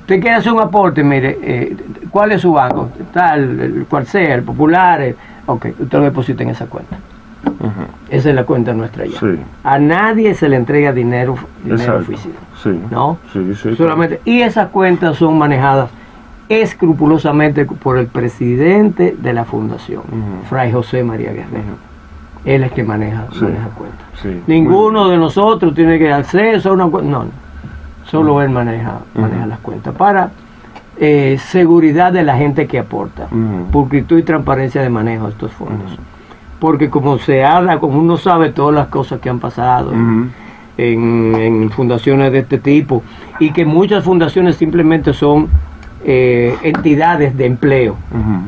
Usted quiere hacer un aporte, mire, eh, ¿cuál es su banco? Tal, el cual sea, el popular, el- ok, usted lo deposita en esa cuenta. Esa es la cuenta nuestra ya. Sí. A nadie se le entrega dinero, dinero físico. Sí. ¿no? Sí, sí. Solamente, y esas cuentas son manejadas escrupulosamente por el presidente de la fundación, Ujú. Fray José María Guerrero. Él es que maneja, Sí. maneja cuentas. Sí. Ninguno de nosotros tiene que acceso a una cuenta. No, no. Solo él maneja, maneja las cuentas para eh, seguridad de la gente que aporta, pulcritud y transparencia de manejo de estos fondos. Porque como se habla, como uno sabe todas las cosas que han pasado en, en fundaciones de este tipo y que muchas fundaciones simplemente son eh, entidades de empleo,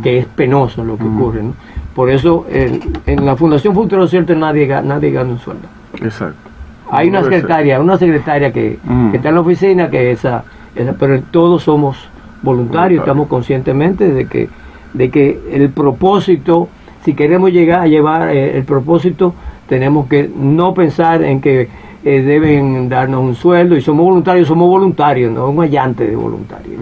que es penoso lo que ocurre. ¿no? Por eso en, en la Fundación Futuro Cierto nadie, ga- nadie gana un sueldo. Exacto. Hay una secretaria, una secretaria que, Ujú. que está en la oficina, que esa, esa pero todos somos voluntarios, Voluntarios. estamos conscientemente de que, de que el propósito, si queremos llegar a llevar eh, el propósito, tenemos que no pensar en que eh, deben darnos un sueldo y somos voluntarios, somos voluntarios, no un allante de voluntarios.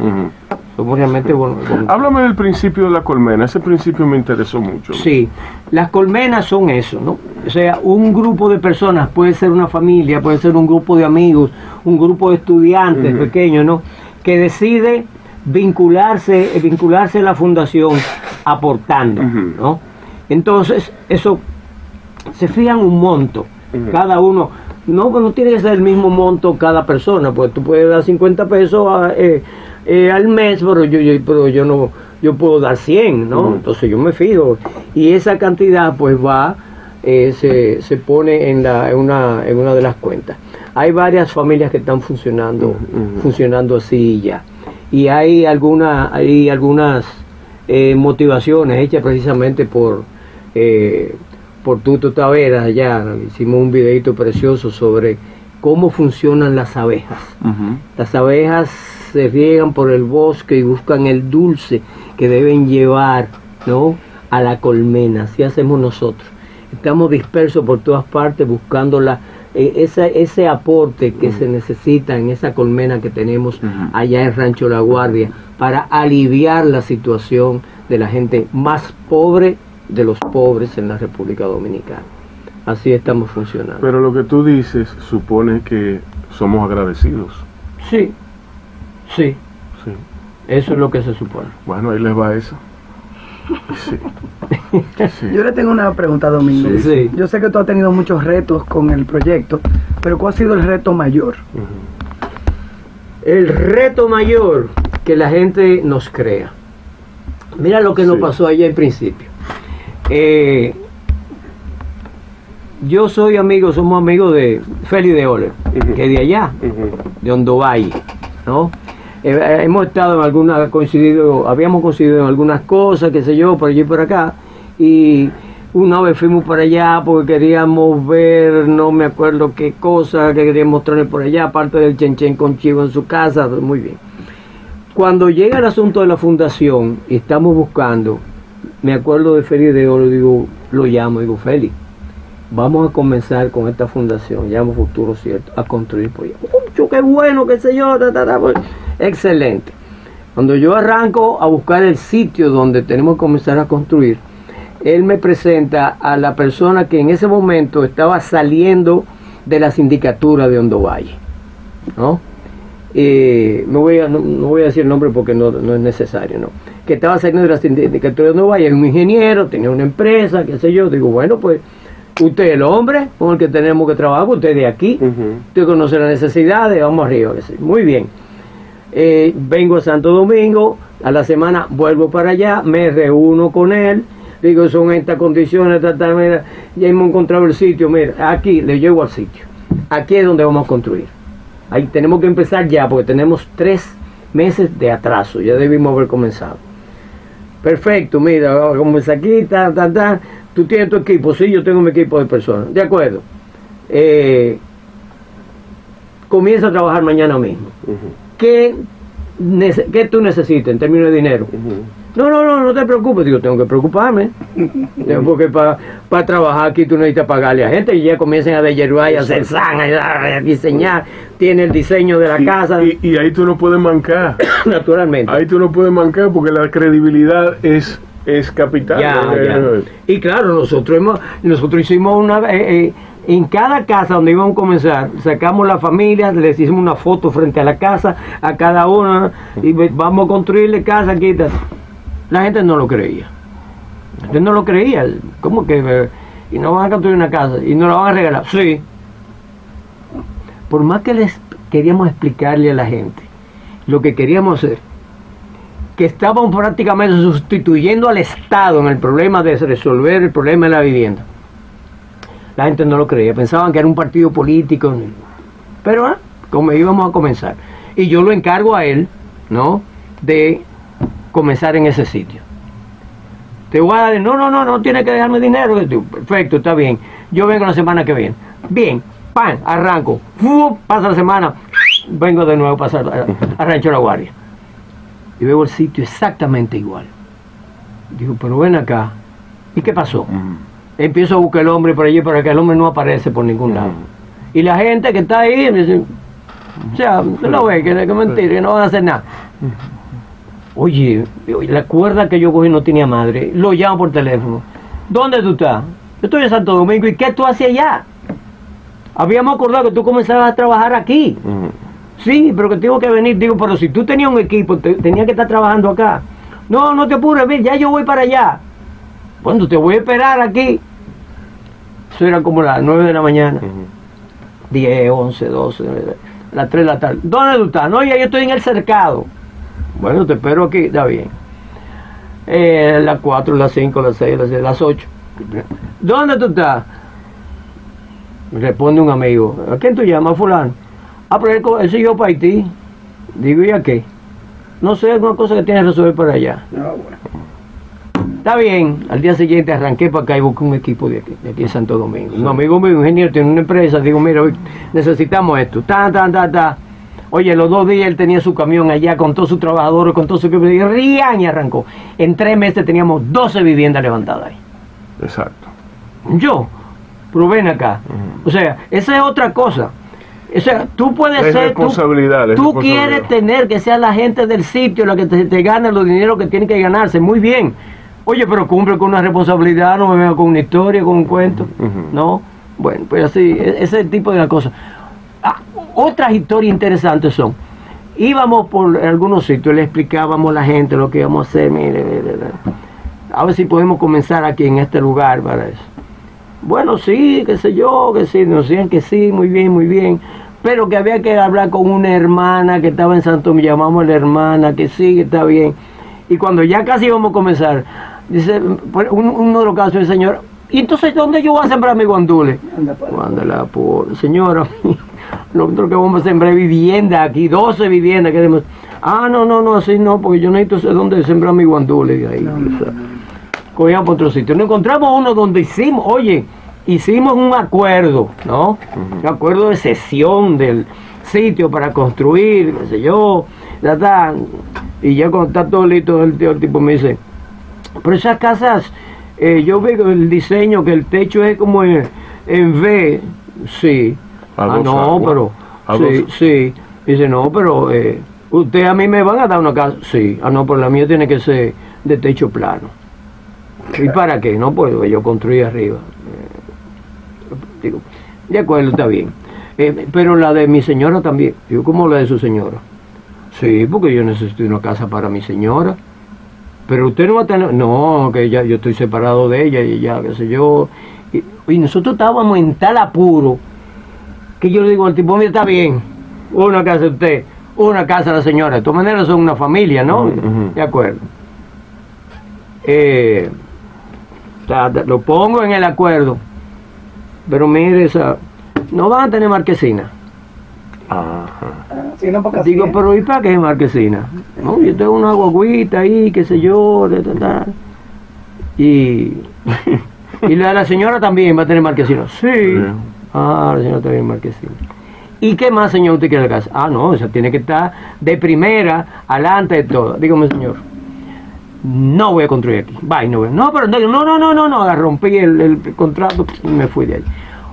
Somos realmente vol- voluntarios. Háblame del principio de la colmena. Ese principio me interesó mucho. Sí, las colmenas son eso, ¿no? O sea, un grupo de personas puede ser una familia, puede ser un grupo de amigos, un grupo de estudiantes Ujú. pequeños, ¿no? Que decide vincularse, eh, vincularse a la fundación aportando. ¿no? Entonces, eso se fijan un monto, cada uno, no, no tiene que ser el mismo monto cada persona, pues tú puedes dar 50 pesos a- eh, eh, al mes, pero yo, yo, pero yo no, yo puedo dar 100, ¿no? Entonces yo me fijo, y esa cantidad pues va, eh, se, se pone en, la, en, una, en una de las cuentas. Hay varias familias que están funcionando, funcionando así ya, y hay, alguna, hay algunas motivaciones hechas precisamente por por Tuto Taveras allá, hicimos un videito precioso sobre cómo funcionan las abejas. Las abejas se riegan por el bosque y buscan el dulce que deben llevar ¿no? a la colmena, así hacemos nosotros. Estamos dispersos por todas partes buscando la, eh, esa- ese aporte que se necesita en esa colmena que tenemos allá en Rancho La Guardia para aliviar la situación de la gente más pobre de los pobres en la República Dominicana. Así estamos funcionando. Pero lo que tú dices supone que somos agradecidos. Sí, sí, Sí. eso es lo que se supone. Bueno, ahí les va eso. Sí. *laughs* Sí. Yo le tengo una pregunta a Domingo. Sí. Sí. Yo sé que tú has tenido muchos retos con el proyecto, pero ¿cuál ha sido el reto mayor? El reto mayor que la gente nos crea. Mira lo que nos pasó allá en principio. Eh, yo soy amigo, somos amigos de Félix de Ole, que es de allá, de Hondo Valle, ¿no? eh, hemos estado en algunas, coincidido, habíamos coincidido en algunas cosas, qué sé yo, por allí y por acá, y una vez fuimos para allá porque queríamos ver, no me acuerdo qué cosa, que queríamos mostrarle por allá, aparte del chenchen con chivo en su casa, muy bien. Cuando llega el asunto de la fundación y estamos buscando, me acuerdo de Félix de Oro, digo, lo llamo, digo, Félix, vamos a comenzar con esta fundación, llamo Futuro Cierto, a construir por allá. ¡Mucho, qué bueno, qué sé yo! Pues, excelente. Cuando yo arranco a buscar el sitio donde tenemos que comenzar a construir, él me presenta a la persona que en ese momento estaba saliendo de la sindicatura de. ¿no? Eh, no, voy a, no, voy a decir el nombre porque no, no, es necesario, ¿no? Que estaba saliendo de la sindicatura de Valle, es un ingeniero, tenía una empresa, qué sé yo. Digo, bueno, pues usted es el hombre con el que tenemos que trabajar, usted es de aquí, usted conoce las necesidades, vamos arriba. Muy bien. Eh, vengo a Santo Domingo, a la semana vuelvo para allá, me reúno con él, digo, son estas condiciones, mira, ya hemos encontrado el sitio, mira, aquí le llevo al sitio, aquí es donde vamos a construir. Ahí tenemos que empezar ya, porque tenemos tres meses de atraso, ya debimos haber comenzado. Perfecto, mira, como es aquí, ta, ta, ta, tú tienes tu equipo, sí, yo tengo mi equipo de personas, de acuerdo. Eh, comienza a trabajar mañana mismo. ¿Qué, tú necesitas en términos de dinero? No, no, no, no te preocupes. Digo, tengo que preocuparme. *laughs* Porque para trabajar aquí tú necesitas pagarle a gente y ya comiencen a yerba y a hacer sang, a, diseñar. Tiene el diseño de la casa. Y, ahí tú no puedes mancar. *coughs* Naturalmente. Ahí tú no puedes mancar porque la credibilidad es es capital. Eh, y claro, nosotros hemos, nosotros hicimos una eh, eh, en cada casa donde íbamos a comenzar, sacamos la familia, les hicimos una foto frente a la casa, a cada una, y vamos a construirle casa aquí. La gente no lo creía. La gente no lo creía. ¿Cómo que? Y no van a construir una casa y no la van a regalar. Sí. Por más que les queríamos explicarle a la gente lo que queríamos hacer, que estábamos prácticamente sustituyendo al Estado en el problema de resolver el problema de la vivienda. La gente no lo creía, pensaban que era un partido político. Pero, ah, como íbamos a comenzar. Y yo lo encargo a él, ¿no? De comenzar en ese sitio. Te voy a dar, no, no, no, no tiene que dejarme dinero. Perfecto, está bien. Yo vengo la semana que viene. Bien, pan, arranco. pasa la semana, vengo de nuevo a pasar a, Rancho La Guardia. Y veo el sitio exactamente igual. Digo, pero ven acá. ¿Y qué pasó? Empiezo a buscar el hombre por allí para que el hombre no aparece por ningún lado. Y la gente que está ahí, me dice, o sea, usted lo ve, que, que mentira, que no van a hacer nada. Oye, la cuerda que yo cogí no tenía madre. Lo llamo por teléfono. ¿Dónde tú estás? Yo estoy en Santo Domingo. ¿Y qué tú haces allá? Habíamos acordado que tú comenzabas a trabajar aquí. Sí, pero que tengo que venir. Digo, pero si tú tenías un equipo, tenías que estar trabajando acá. No, no te apures, ya yo voy para allá. Bueno, te voy a esperar aquí. Eso era como las 9 de la mañana. 10, 11, 12, las 3 de la tarde. ¿Dónde tú estás? No, ya yo estoy en el cercado. Bueno, te espero aquí, está bien. Eh, las 4, las 5, las 6, las 7, las 8. ¿Dónde tú estás? Me responde un amigo. ¿A quién tú llamas, fulano? Ah, pero él, siguió para Haití. Digo, ¿y a qué? No sé, alguna cosa que tienes que resolver para allá. No, bueno. Está bien. Al día siguiente arranqué para acá y busqué un equipo de aquí, de aquí en Santo Domingo. Un amigo mío, un ingeniero, tiene una empresa. Digo, mira, necesitamos esto. Ta, ta, ta, ta. Oye, los dos días él tenía su camión allá con todos sus trabajadores, con todo su equipo, y rían y arrancó. En tres meses teníamos 12 viviendas levantadas ahí. Exacto. Yo, pero ven acá. O sea, esa es otra cosa. O sea, tú puedes ser. Responsabilidad, tú, tú quieres tener que sea la gente del sitio la que te, gane los dineros que tiene que ganarse. Muy bien. Oye, pero cumple con una responsabilidad, no me venga con una historia, con un cuento. ¿No? Bueno, pues así, e-, ese es el tipo de cosas. Ah, otras historias interesantes son, íbamos por algunos sitios, le explicábamos a la gente lo que íbamos a hacer, mire, a ver si podemos comenzar aquí en este lugar para eso. Bueno, sí, qué sé yo, que sí, nos decían que sí, muy bien, muy bien, pero que había que hablar con una hermana que estaba en Santo, me llamamos a la hermana, que sí, que está bien. Y cuando ya casi íbamos a comenzar, dice, uno de los casos, el señor, ¿y entonces dónde yo voy a sembrar mi guandule? Anda por, señora, *laughs* nosotros que vamos a sembrar vivienda aquí, 12 viviendas queremos. Ah, no, no, no, así no, porque yo necesito saber dónde sembrar mi guandule. Y ahí, cogían por otro sitio. Nos encontramos uno donde hicimos, oye, hicimos un acuerdo, ¿no? Un acuerdo de sesión del sitio para construir, qué sé yo, ya está. Y ya cuando está todo listo, el, tío- el tipo me dice, pero esas casas, eh, yo veo el diseño, que el techo es como en, en V, sí. Ah, no, aguas. pero, sí, sí. Dice, no, pero eh, usted a mí me van a dar una casa, sí. Ah, no, pero la mía tiene que ser de techo plano. ¿Y para qué? No puedo yo construir arriba. Eh, digo, de acuerdo, está bien. Eh, pero la de mi señora también. Digo, ¿cómo la de su señora? Sí, porque yo necesito una casa para mi señora. Pero usted no va a tener. No, que ya yo estoy separado de ella y ya, qué sé yo. Y, y nosotros estábamos en tal apuro que yo le digo al tipo, mira, está bien. Una casa de usted, una casa de la señora. De todas maneras son una familia, ¿no? De acuerdo. Eh, lo pongo en el acuerdo. Pero mire, esa, no van a tener marquesina. Ajá. Sí, no, porque así Digo, pero ¿y para qué es marquesina? No, yo tengo una guaguita ahí, qué sé yo, ta, ta, ta. Y, *laughs* y la de la señora también va a tener marquesina. Sí. Ah, la señora también marquesina. ¿Y qué más, señor, usted quiere la casa? Ah, no, esa tiene que estar de primera, adelante de todo. Dígame, señor. No voy a construir aquí. Bye, no voy. No, pero no, no, no, no, no. Rompí el, el contrato y me fui de ahí.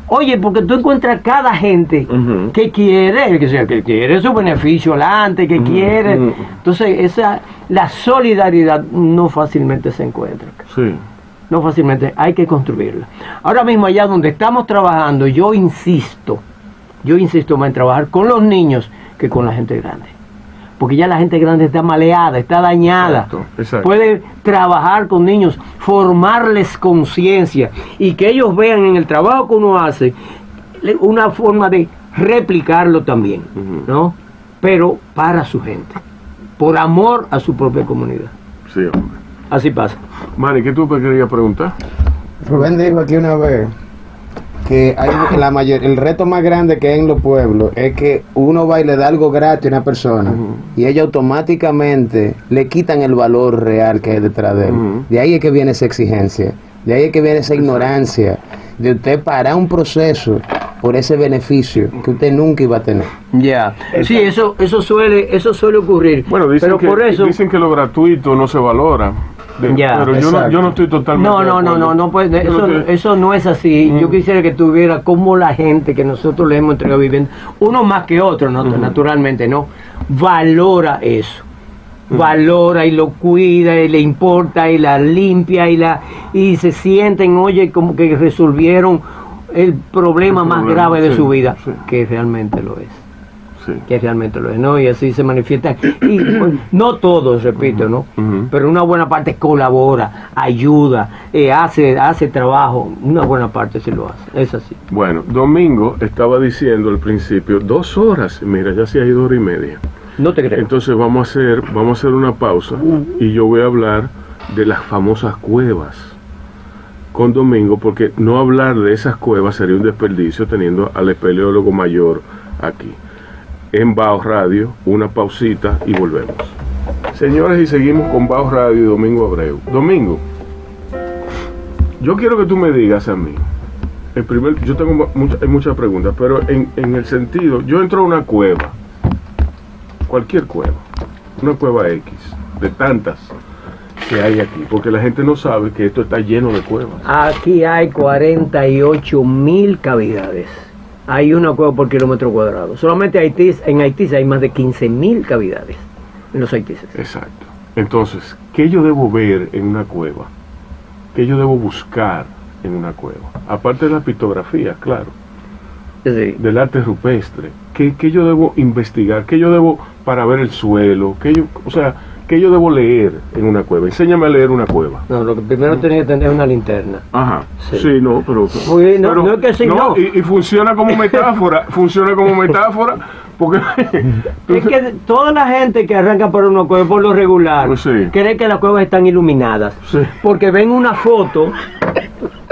Oye, porque tú encuentras cada gente Ujú. que quiere, que, sea, que quiere su beneficio adelante, que quiere. ujú. Entonces, esa, la solidaridad no fácilmente se encuentra. Sí. No fácilmente, hay que construirla. Ahora mismo allá donde estamos trabajando, yo insisto, yo insisto más en trabajar con los niños que con la gente grande. Porque ya la gente grande está maleada, está dañada. Exacto, exacto. Puede trabajar con niños, formarles conciencia y que ellos vean en el trabajo que uno hace una forma de replicarlo también. ¿no? Pero para su gente, por amor a su propia comunidad. Sí, hombre. Así pasa. Manny, ¿qué tú querías preguntar? Rubén dijo aquí una vez que hay la mayor, el reto más grande que hay en los pueblos es que uno va y le da algo gratis a una persona y ellos automáticamente le quitan el valor real que hay detrás de él. De ahí es que viene esa exigencia, de ahí es que viene esa ignorancia, de usted parar un proceso por ese beneficio que usted nunca iba a tener. Ya. Sí, eso, eso suele, eso suele ocurrir. Bueno, dicen, pero que, por eso. dicen que lo gratuito no se valora. De- Ya, pero yo no, yo no estoy totalmente. No, de no, no, no, no Yo eso, que- eso no es así. Yo Mm. quisiera que tuviera como la gente que nosotros le hemos entregado vivienda, uno más que otro, ¿no? Naturalmente, ¿no? Valora eso. Mm. Valora y lo cuida y le importa y la limpia y la y se sienten, oye, como que resolvieron el problema El más problema, grave de sí, su vida, sí. que realmente lo es. Sí. que realmente lo es, ¿no? Y así se manifiesta. Y pues, *clears throat* no todos, repito, ¿no? Pero una buena parte colabora, ayuda, eh, hace, hace trabajo, una buena parte sí lo hace, es así. Bueno, Domingo estaba diciendo al principio dos horas. Mira, ya se ha ido hora y media. No te creo. Entonces vamos a hacer, vamos a hacer una pausa y yo voy a hablar de las famosas cuevas con Domingo, porque no hablar de esas cuevas sería un desperdicio teniendo al espeleólogo mayor aquí. En Baos Radio, una pausita y volvemos. Señores, y seguimos con Baos Radio y Domingo Abreu. Domingo, yo quiero que tú me digas a mí. El primer, yo tengo mu- mucha- hay muchas preguntas, pero en, en el sentido, yo entro a una cueva, cualquier cueva, una cueva X, de tantas que hay aquí, porque la gente no sabe que esto está lleno de cuevas. Aquí hay 48 mil cavidades. Hay una cueva por kilómetro cuadrado. Solamente Haití, en Haití hay más de 15 mil cavidades en los haitíes. Exacto. Entonces, ¿qué yo debo ver en una cueva? ¿Qué yo debo buscar en una cueva? Aparte de la pictografía, claro, Sí. del arte rupestre, ¿qué, qué yo debo investigar? ¿Qué yo debo para ver el suelo? ¿Qué yo, o sea, ¿qué yo debo leer en una cueva? Enséñame a leer una cueva. No, lo que primero tenía que tener es una linterna. Ajá. Sí. Sí, no, pero. No- pero- no es que sí, no. Y, y funciona como *laughs* metáfora. funciona como metáfora. Porque. *laughs* Es que toda la gente que arranca por una cueva por lo regular Pues sí. cree que las cuevas están iluminadas. Sí. Porque ven una foto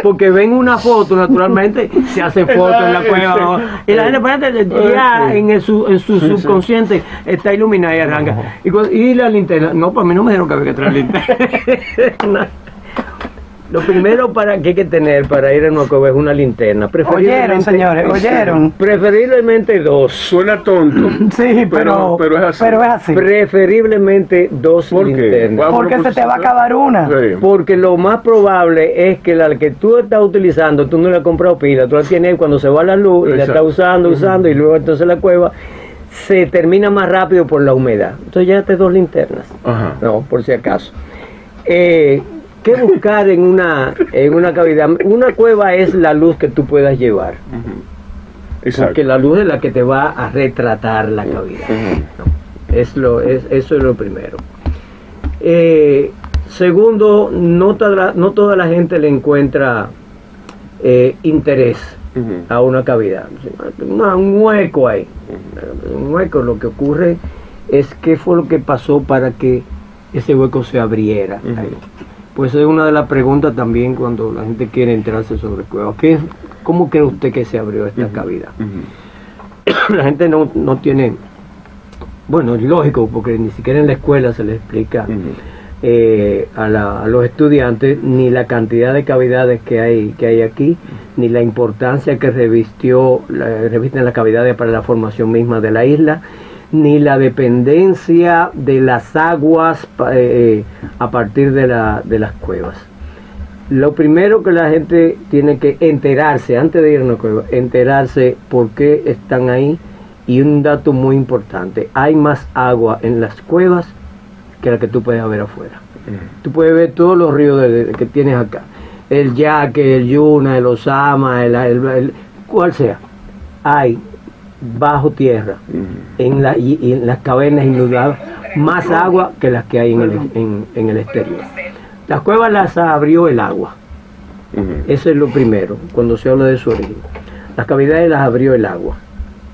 porque ven una foto, naturalmente, se hacen fotos en la cueva. ¿no? Y la gente, espérate, ya en, el su, en su subconsciente está iluminada y arranca. Y, y la linterna, no, para mí no me dijeron que había que traer linterna. Lo primero para que hay que tener para ir a una cueva es una linterna. Oyeron, señores, oyeron. *laughs* preferiblemente dos. Suena tonto. *clears throat* Sí, pero, pero es así. pero es así. Preferiblemente dos ¿Por qué? linternas. Vamos. Porque pues, se te va a acabar una. Sí. Porque lo más probable es que la que tú estás utilizando, tú no le has comprado pila, tú la tienes ahí cuando se va la luz y la estás usando, usando y luego entonces la cueva se termina más rápido por la humedad. Entonces ya te dos linternas. Ajá. No, por si acaso. Eh, ¿Qué buscar en una, en una cavidad? Una cueva es la luz que tú puedas llevar. Porque la luz es la que te va a retratar la cavidad. ¿no? Es lo, es, eso es lo primero. Eh, segundo, no toda, no toda la gente le encuentra eh, interés a una cavidad. Un hueco ahí. Un hueco, lo que ocurre es qué fue lo que pasó para que ese hueco se abriera. Ahí. Pues es una de las preguntas también cuando la gente quiere enterarse sobre cuevas. ¿Qué, ¿Cómo cree usted que se abrió esta cavidad? *coughs* La gente no, no tiene, bueno, es lógico, porque ni siquiera en la escuela se le explica eh, a, la- a los estudiantes ni la cantidad de cavidades que hay, que hay aquí, ni la importancia que revistió, la, revisten las cavidades para la formación misma de la isla, ni la dependencia de las aguas pa- eh, a partir de, la, de las cuevas. Lo primero que la gente tiene que enterarse, antes de ir a una cueva, enterarse por qué están ahí. Y un dato muy importante, hay más agua en las cuevas que la que tú puedes ver afuera. Tú puedes ver todos los ríos de- de- que tienes acá. El Yaque, el Yuna, el Osama, el, el- el- cual sea. Hay bajo tierra, en, la, y, y en las cavernas inundadas, más agua que las que hay en el, en- en el exterior. Las cuevas las abrió el agua. Eso es lo primero, cuando se habla de su origen. Las cavidades las abrió el agua,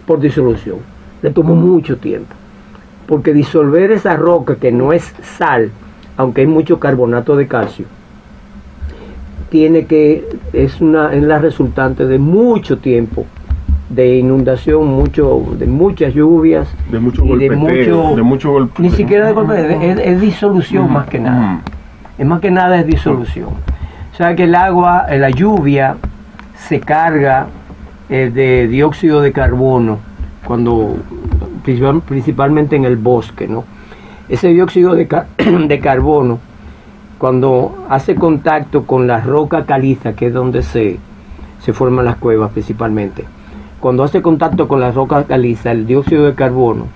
por disolución. Le tomó mucho tiempo. Porque disolver esa roca, que no es sal, aunque hay mucho carbonato de calcio, tiene que, es, una, es la resultante de mucho tiempo de inundación, mucho, de muchas lluvias, De mucho de golpeteo, mucho- de mucho ni siquiera de golpe, es, es disolución más que nada. Es más que nada es disolución. O sea que el agua, eh, la lluvia, se carga eh, de dióxido de carbono cuando principal- principalmente en el bosque, ¿no? Ese dióxido de, *clears throat* de carbono cuando hace contacto con la roca caliza, que es donde se, se forman las cuevas principalmente, cuando hace contacto con la roca caliza, el dióxido de carbono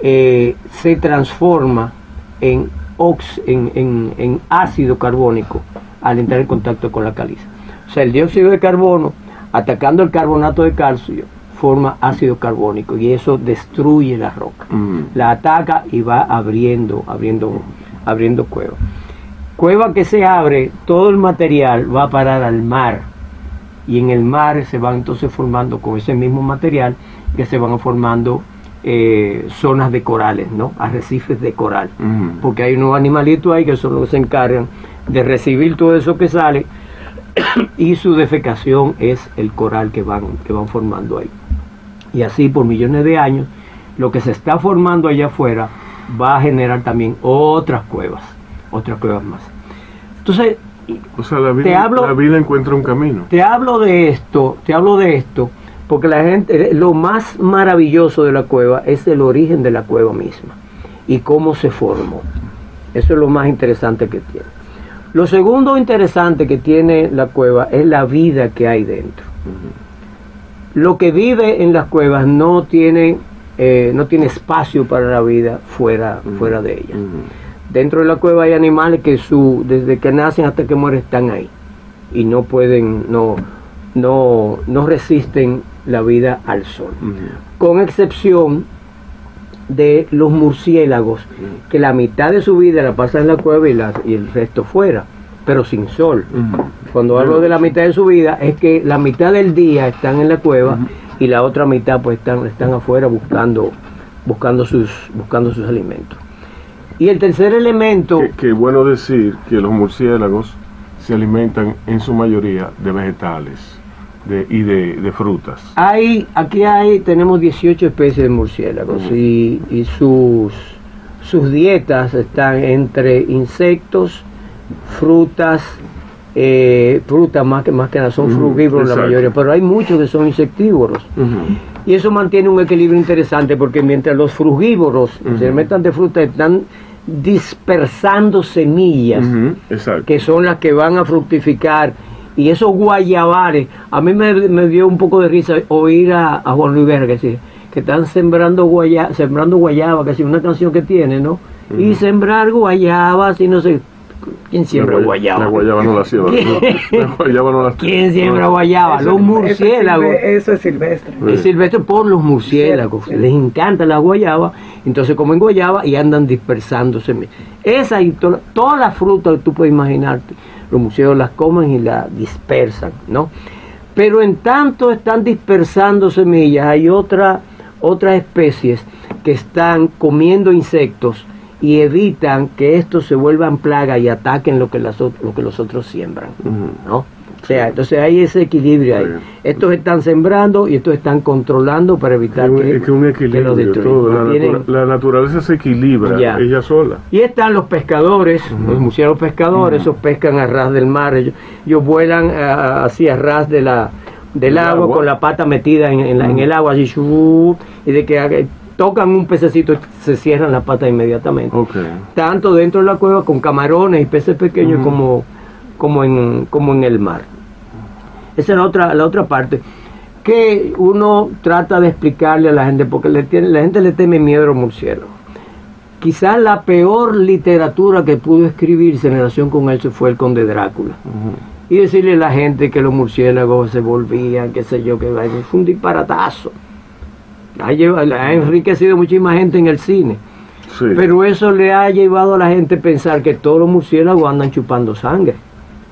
eh, se transforma en, ox- en, en- en ácido carbónico al entrar en contacto con la caliza. O sea, el dióxido de carbono, atacando el carbonato de calcio, forma ácido carbónico y eso destruye la roca. Ujú. La ataca y va abriendo, abriendo, abriendo cuevas. Cueva que se abre, todo el material va a parar al mar y en el mar se van entonces formando con ese mismo material que se van formando eh, zonas de corales, ¿no? Arrecifes de coral. Porque hay unos animalitos ahí que son los que se encargan de recibir todo eso que sale *coughs* y su defecación es el coral que van, que van formando ahí. Y así por millones de años, lo que se está formando allá afuera va a generar también otras cuevas, otras cuevas más. Entonces, O sea, la vida, Te hablo- la vida encuentra un camino. te hablo de esto, te hablo de esto, porque la gente, lo más maravilloso de la cueva es el origen de la cueva misma y cómo se formó. Eso es lo más interesante que tiene. Lo segundo interesante que tiene la cueva es la vida que hay dentro. Lo que vive en las cuevas no tiene, eh, no tiene espacio para la vida fuera, fuera de ella. Ujú. Dentro de la cueva hay animales que su, desde que nacen hasta que mueren están ahí y no pueden, no, no, no resisten la vida al sol. Con excepción de los murciélagos, que la mitad de su vida la pasan en la cueva y, la- y el resto fuera, pero sin sol. Cuando hablo de la mitad de su vida es que la mitad del día están en la cueva y la otra mitad pues están, están afuera buscando, buscando, sus, buscando sus alimentos. Y el tercer elemento, qué bueno decir que los murciélagos se alimentan en su mayoría de vegetales de, y de, de frutas. Hay, aquí hay, tenemos 18 especies de murciélagos y, y sus, sus dietas están entre insectos, frutas, eh, frutas más que más que nada son frugívoros la mayoría, pero hay muchos que son insectívoros. Y eso mantiene un equilibrio interesante porque mientras los frugívoros se alimentan de fruta están dispersando semillas que son las que van a fructificar. Y esos guayabares, a mí me, me dio un poco de risa oír a, a Juan Luis Vera que, que están sembrando, guaya, sembrando guayaba, que es una canción que tiene, ¿no? Y sembrar guayabas y no sé. ¿Quién siembra la, guayaba? La guayaba no la siembra. ¿Quién? no, *laughs* la guayaba no la ¿Quién siembra no. guayaba? Eso- Los murciélagos. Eso es, silvestre. Sí. Es silvestre por los murciélagos. Sí, sí. Les encanta la guayaba. Entonces comen guayaba y andan dispersándose. Esa y to- todas las frutas que tú puedes imaginarte, los murciélagos las comen y las dispersan, ¿no? Pero en tanto están dispersando semillas, hay otra, otras especies que están comiendo insectos y evitan que estos se vuelvan plaga y ataquen lo que, las, lo que los otros siembran. ¿no? O sea, entonces hay ese equilibrio ahí. Estos están sembrando y estos están controlando para evitar Es que, es que un que equilibrio. los destruyan. todo. La, Tienen- natura- la naturaleza se equilibra Ya. ella sola. Y están los pescadores, los murciélagos pescadores, esos pescan a ras del mar, ellos, ellos vuelan así a ras de la, del agua, agua. con la pata metida en, en la- en el agua, así, y de que tocan un pececito, se cierran la pata inmediatamente. Tanto dentro de la cueva con camarones y peces pequeños como, como, en, como en el mar. Esa es la otra, la otra parte que uno trata de explicarle a la gente, porque le tiene, la gente le teme miedo a los murciélagos. Quizás la peor literatura que pudo escribirse en relación con eso fue el Conde Drácula. Y decirle a la gente que los murciélagos se volvían, qué sé yo, que fue un disparatazo. Ha, enriquecido muchísima gente en el cine. Sí. Pero eso le ha llevado a la gente a pensar que todos los murciélagos andan chupando sangre,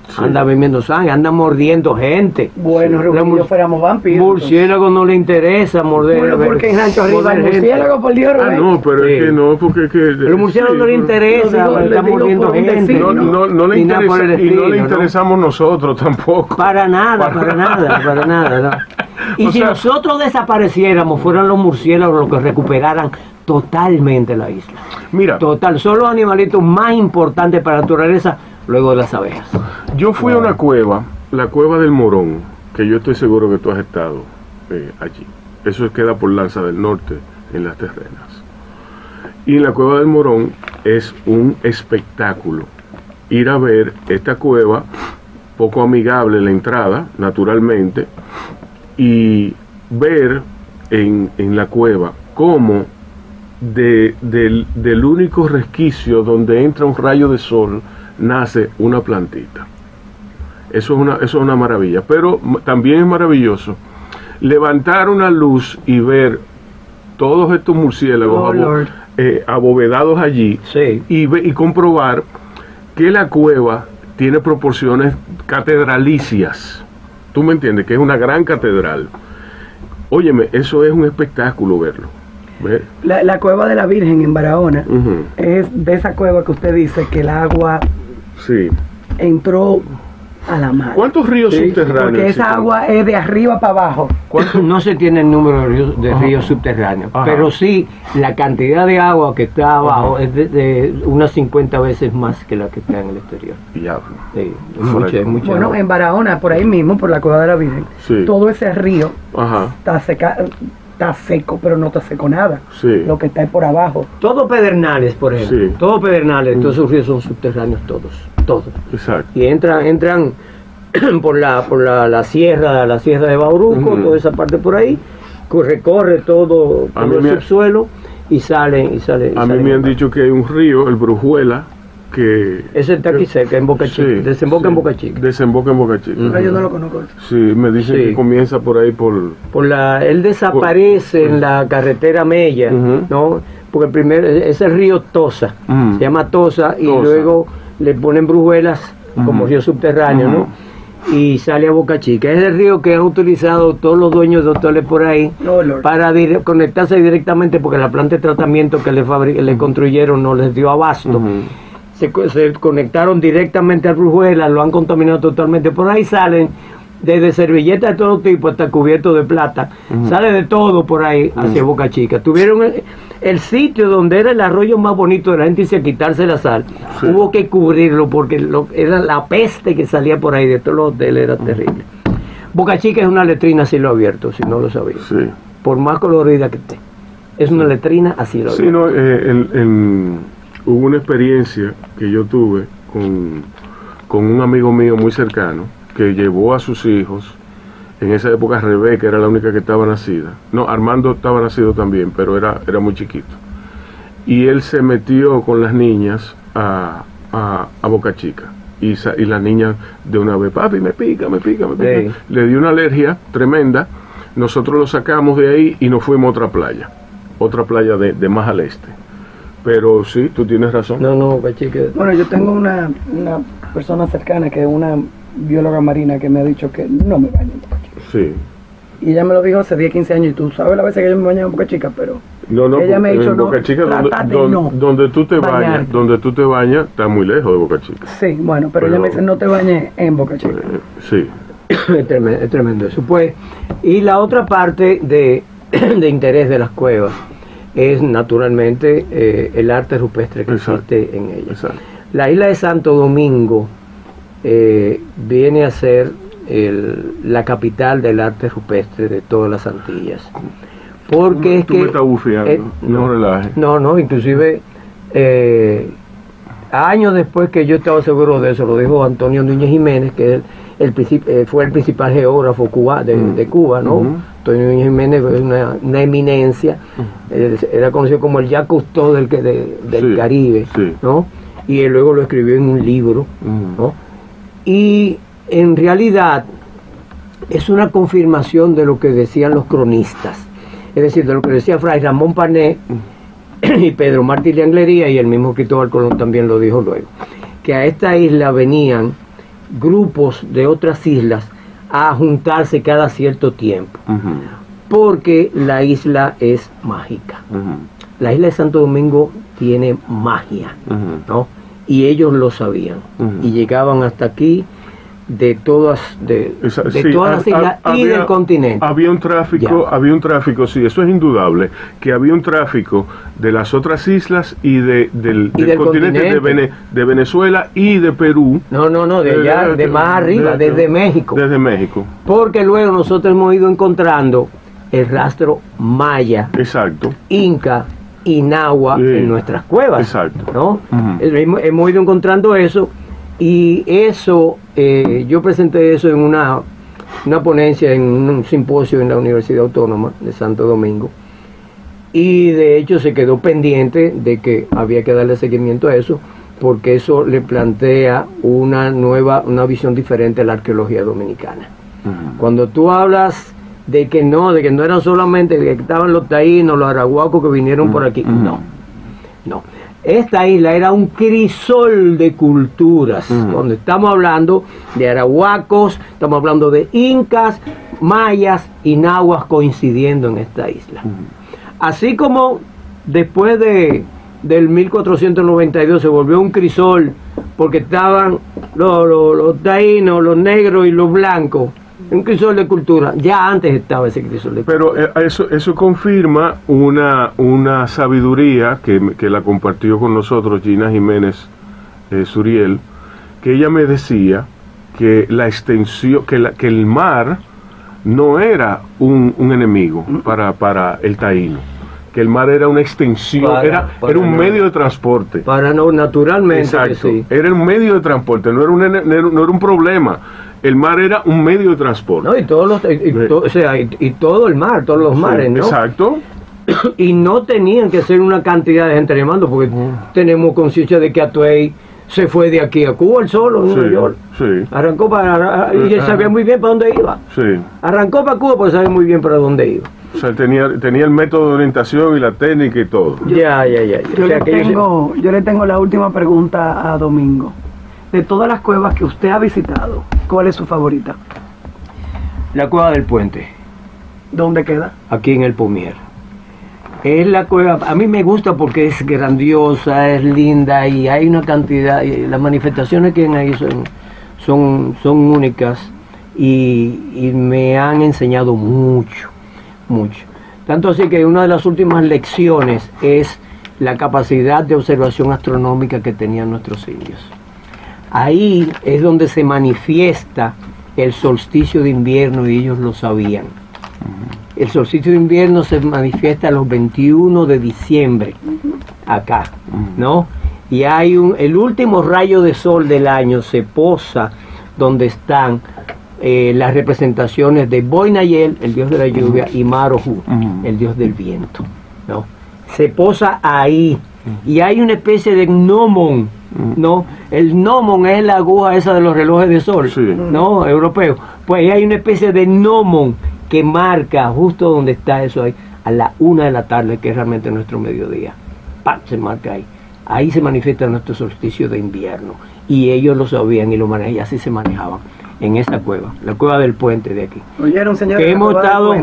Sí. andan bebiendo sangre, andan mordiendo gente. Bueno, Sí. Mur- fuéramos vampiros. Murciélago no le interesa morder. Bueno, porque en Rancho Arriba el murciélago, por Dios, Ah, no, pero Sí. es que no, porque es que... Pero el murciélago sí, no le interesa, está digo mordiendo gente. No, no, no le interesa, y no le ¿no? interesamos nosotros tampoco. Para nada, para nada, para nada. ¿no? Y O si sea- nosotros desapareciéramos, fueran los murciélagos los que recuperaran totalmente la isla. Mira, Total, son los animalitos más importantes para la naturaleza luego de las abejas. yo fui a una cueva, la cueva del Morón, que yo estoy seguro que tú has estado eh, allí. Eso queda por Lanza del Norte, en las terrenas. Y en la cueva del Morón es un espectáculo. Ir a ver esta cueva, poco amigable la entrada, naturalmente, y ver en, en la cueva cómo de- del, del único resquicio donde entra un rayo de sol nace una plantita. Eso es una, eso es una maravilla. Pero también es maravilloso levantar una luz y ver todos estos murciélagos Oh, eh, abovedados allí Sí. y, ve- y comprobar que la cueva tiene proporciones catedralicias. ¿Tú me entiendes? Que es una gran catedral. Óyeme, eso es un espectáculo verlo. ¿Ve? La, la cueva de la Virgen en Barahona es de esa cueva que usted dice que el agua Sí. entró a la mar. ¿Cuántos ríos Sí, subterráneos? Porque esa agua es de arriba para abajo. No se tiene el número de ríos, de ríos subterráneos, Ajá. pero sí la cantidad de agua que está abajo Ajá. es de, de unas 50 veces más que la que está en el exterior. Diablo. Sí, es Fuera mucha, de- es mucha Bueno, agua. en Barahona, por ahí mismo, por la cueva de la Virgen, Sí. todo ese río Ajá. está, seca, está seco, pero no está seco nada. Sí. Lo que está es por abajo. Todo Pedernales, por ejemplo. Sí. Todo Pedernales, todos esos ríos son subterráneos todos, todos. Exacto. Y entran, entran *clears throat* por la, por la, la sierra, la sierra de Bauruco, toda esa parte por ahí, co- recorre todo, todo el subsuelo y salen, y salen. y A mí me han dicho que hay un río, el Brujuela, que... Ese está aquí cerca, en Boca Sí, Chica, desemboca en Boca Chica. Desemboca en Boca Chica. Pero yo no lo conozco. Sí, me dicen Sí. que comienza por ahí por... Por la, él desaparece en la carretera Mella. ¿no? Porque el primer, es el río Tosa, se llama Tosa, y Tosa. luego le ponen brujuelas como río subterráneo. ¿no? Y sale a Boca Chica. Es el río que han utilizado todos los dueños de hoteles por ahí para dire- conectarse directamente porque la planta de tratamiento que le, le construyeron no les dio abasto. Se, co- se conectaron directamente a Brujuela, lo han contaminado totalmente. Por ahí salen desde servilletas de todo tipo hasta cubiertos de plata. Sale de todo por ahí hacia Boca Chica. Tuvieron el, el sitio donde era el arroyo más bonito de la gente y a quitarse la sal. Sí. Hubo que cubrirlo porque lo- era la peste que salía por ahí de todos los hoteles, era terrible. Boca Chica es una letrina a cielo abierto, si no lo sabía. Sí. Por más colorida que esté. Es una letrina a cielo Sí, abierto. no, eh, en- en- hubo una experiencia que yo tuve con, con un amigo mío muy cercano que llevó a sus hijos. En esa época Rebeca era la única que estaba nacida. No, Armando estaba nacido también, pero era, era muy chiquito. Y él se metió con las niñas a, a, a Boca Chica. Y, sa- y la niña de una vez, papi, me pica, me pica, me pica. Le dio una alergia tremenda. Nosotros lo sacamos de ahí y nos fuimos a otra playa. Otra playa de, de más al este. Pero sí, tú tienes razón. No, no, Boca Chica. Bueno, yo tengo una, una persona cercana que es una bióloga marina que me ha dicho que no me baño en Boca Chica. Sí. Y ella me lo dijo hace 10, 15 años y tú sabes la veces que yo me bañaba en Boca Chica, pero No, no, Ella me ha en dicho, no, Boca Chica, donde, trata de donde- no donde tú te bañas, donde tú te bañas, está muy lejos de Boca Chica. sí, bueno, pero, ella me dice no te bañes en Boca Chica. Eh, sí. *coughs* es, tremendo, es tremendo eso. Pues, y la otra parte de, *coughs* de interés de las cuevas es naturalmente eh, el arte rupestre que Exacto. existe en. Exacto. La isla de Santo Domingo eh, viene a ser el- la capital del arte rupestre de todas las Antillas. Porque es Tú que... me estás bufiando. eh, no, relajes. no, no, inclusive eh, años después que yo estaba seguro de eso, lo dijo Antonio Núñez Jiménez, que él, el eh, fue el principal geógrafo cuba, de, Mm. de Cuba, ¿no? Antonio Núñez Jiménez una, una eminencia, era conocido como el Jacques Cousteau del, de- del Sí, Caribe, sí. ¿no? Y él luego lo escribió en un libro. ¿no? Y en realidad es una confirmación de lo que decían los cronistas, es decir, de lo que decía Fray Ramón Pané *coughs* y Pedro Martí de Anglería, y el mismo Cristóbal Colón también lo dijo luego, que a esta isla venían grupos de otras islas a juntarse cada cierto tiempo, porque la isla es mágica. La isla de Santo Domingo tiene magia. ¿no? Y ellos lo sabían. Y llegaban hasta aquí de todas, de, Esa- de sí, todas las islas y del continente. Había un tráfico, Ya. había un tráfico, sí, eso es indudable, que había un tráfico de las otras islas y de, del, Y del del continente, de, continente. Vene- de Venezuela y de Perú. No, no, no, de allá, Eh, de más arriba, de- desde México. Desde México, Porque luego nosotros hemos ido encontrando el rastro maya, exacto. inca y nahua Sí. en nuestras cuevas. Exacto. ¿no? Eh, Hemos, hemos ido encontrando eso y eso, eh, yo presenté eso en una, una ponencia, en un simposio en la Universidad Autónoma de Santo Domingo. Y de hecho se quedó pendiente de que había que darle seguimiento a eso porque eso le plantea una nueva, una visión diferente a la arqueología dominicana. Cuando tú hablas de que no, de que no eran solamente que estaban los taínos, los arahuacos que vinieron por aquí, no, no. Esta isla era un crisol de culturas, Ujú. donde estamos hablando de arahuacos, estamos hablando de incas, mayas y nahuas coincidiendo en esta isla. Así como después de, del 1492 se volvió un crisol porque estaban los, los, los taínos, los negros y los blancos, un crisol de cultura. Ya antes estaba ese crisol de cultura. Pero eh, eso, eso confirma una, una sabiduría que, que la compartió con nosotros Gina Jiménez eh, Suriel, que ella me decía que la extensión, que, la- que el mar no era un, un enemigo para, para el taíno, que el mar era una extensión, Para- era, para era un no- medio de transporte. Para no, naturalmente que Exacto, sí. era un medio de transporte, no era un, no era un problema. El mar era un medio de transporte. ¿no? Y todos los, y, y to- o sea, y, y todo el mar, todos los Sí, mares, ¿no? Exacto. y no tenían que ser una cantidad de gente remando, porque tenemos conciencia de que Atuey se fue de aquí a Cuba, el solo, en Sí, Nueva York. sí, Arrancó para. Y él Ajá. sabía muy bien para dónde iba. sí. Arrancó para Cuba porque sabía muy bien para dónde iba. O sea, tenía, tenía el método de orientación y la técnica y todo. Ya, ya, ya. ya. Yo, O sea, le tengo, yo le tengo la última pregunta a Domingo. De todas las cuevas que usted ha visitado, ¿cuál es su favorita? La cueva del puente, ¿Dónde queda? aquí en el Pomier. Es la cueva, a mí me gusta porque es grandiosa, es linda y hay una cantidad, y las manifestaciones que hay ahí son, son, son únicas y, y me han enseñado mucho, mucho. Tanto así que una de las últimas lecciones es la capacidad de observación astronómica que tenían nuestros indios. Ahí es donde se manifiesta el solsticio de invierno y ellos lo sabían. El solsticio de invierno se manifiesta los 21 de diciembre, acá, ¿no? Y hay un, el último rayo de sol del año se posa donde están eh, las representaciones de Boinayel, el dios de la lluvia, y Marohu, el dios del viento, ¿no? Se posa ahí. Y hay una especie de gnomon, ¿no? El gnomon es la aguja esa de los relojes de sol, Sí. ¿no? Europeo. Pues ahí hay una especie de gnomon que marca justo donde está eso ahí, a la una de la tarde, que es realmente nuestro mediodía. ¡Pam! Se marca ahí. Ahí se manifiesta nuestro solsticio de invierno. Y ellos lo sabían y lo manejaban, y así se manejaban en esa cueva, la cueva del puente de aquí. Oyeron, señores, que hemos estado,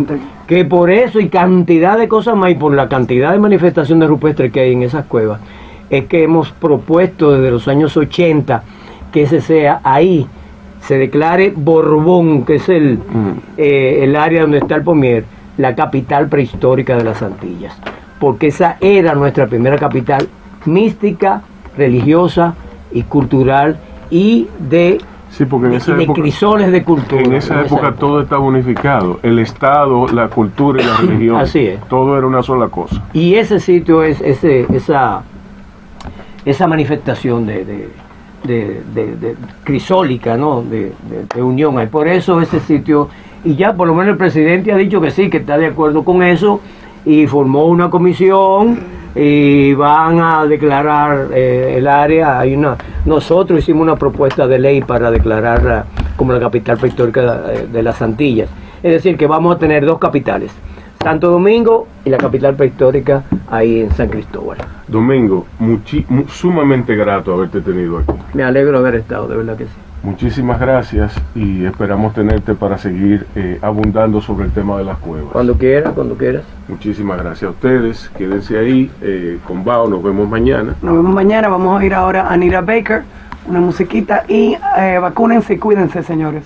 que por eso y cantidad de cosas más y por la cantidad de manifestaciones rupestres que hay en esas cuevas, es que hemos propuesto desde los años 80 que ese sea ahí, se declare Borbón, que es el, eh, el área donde está el Pomier, la capital prehistórica de las Antillas, porque esa era nuestra primera capital mística, religiosa y cultural y de, Sí, porque en esa de época, crisoles de cultura. en esa época todo estaba unificado. El Estado, la cultura y la *clears throat* religión. Así es. Todo era una sola cosa. Y ese sitio es ese, esa, esa manifestación de, de, de- de- de crisólica, ¿no? De unión. Y por eso ese sitio, y ya por lo menos el presidente ha dicho que sí, que está de acuerdo con eso, y formó una comisión y van a declarar eh, el área. Hay una, nosotros hicimos una propuesta de ley para declararla como la capital prehistórica de, de las Antillas. Es decir, que vamos a tener dos capitales. Santo Domingo y la capital prehistórica ahí en San Cristóbal. Domingo, sumamente grato haberte tenido aquí. Me alegro de haber estado, de verdad que sí. Muchísimas gracias y esperamos tenerte para seguir eh, abundando sobre el tema de las cuevas. Cuando quieras, cuando quieras. Muchísimas gracias a ustedes. Quédense ahí eh, con Bao. Nos vemos mañana. Nos vemos mañana. Vamos a ir ahora a Anita Baker, una musiquita y eh, vacúnense y cuídense, señores.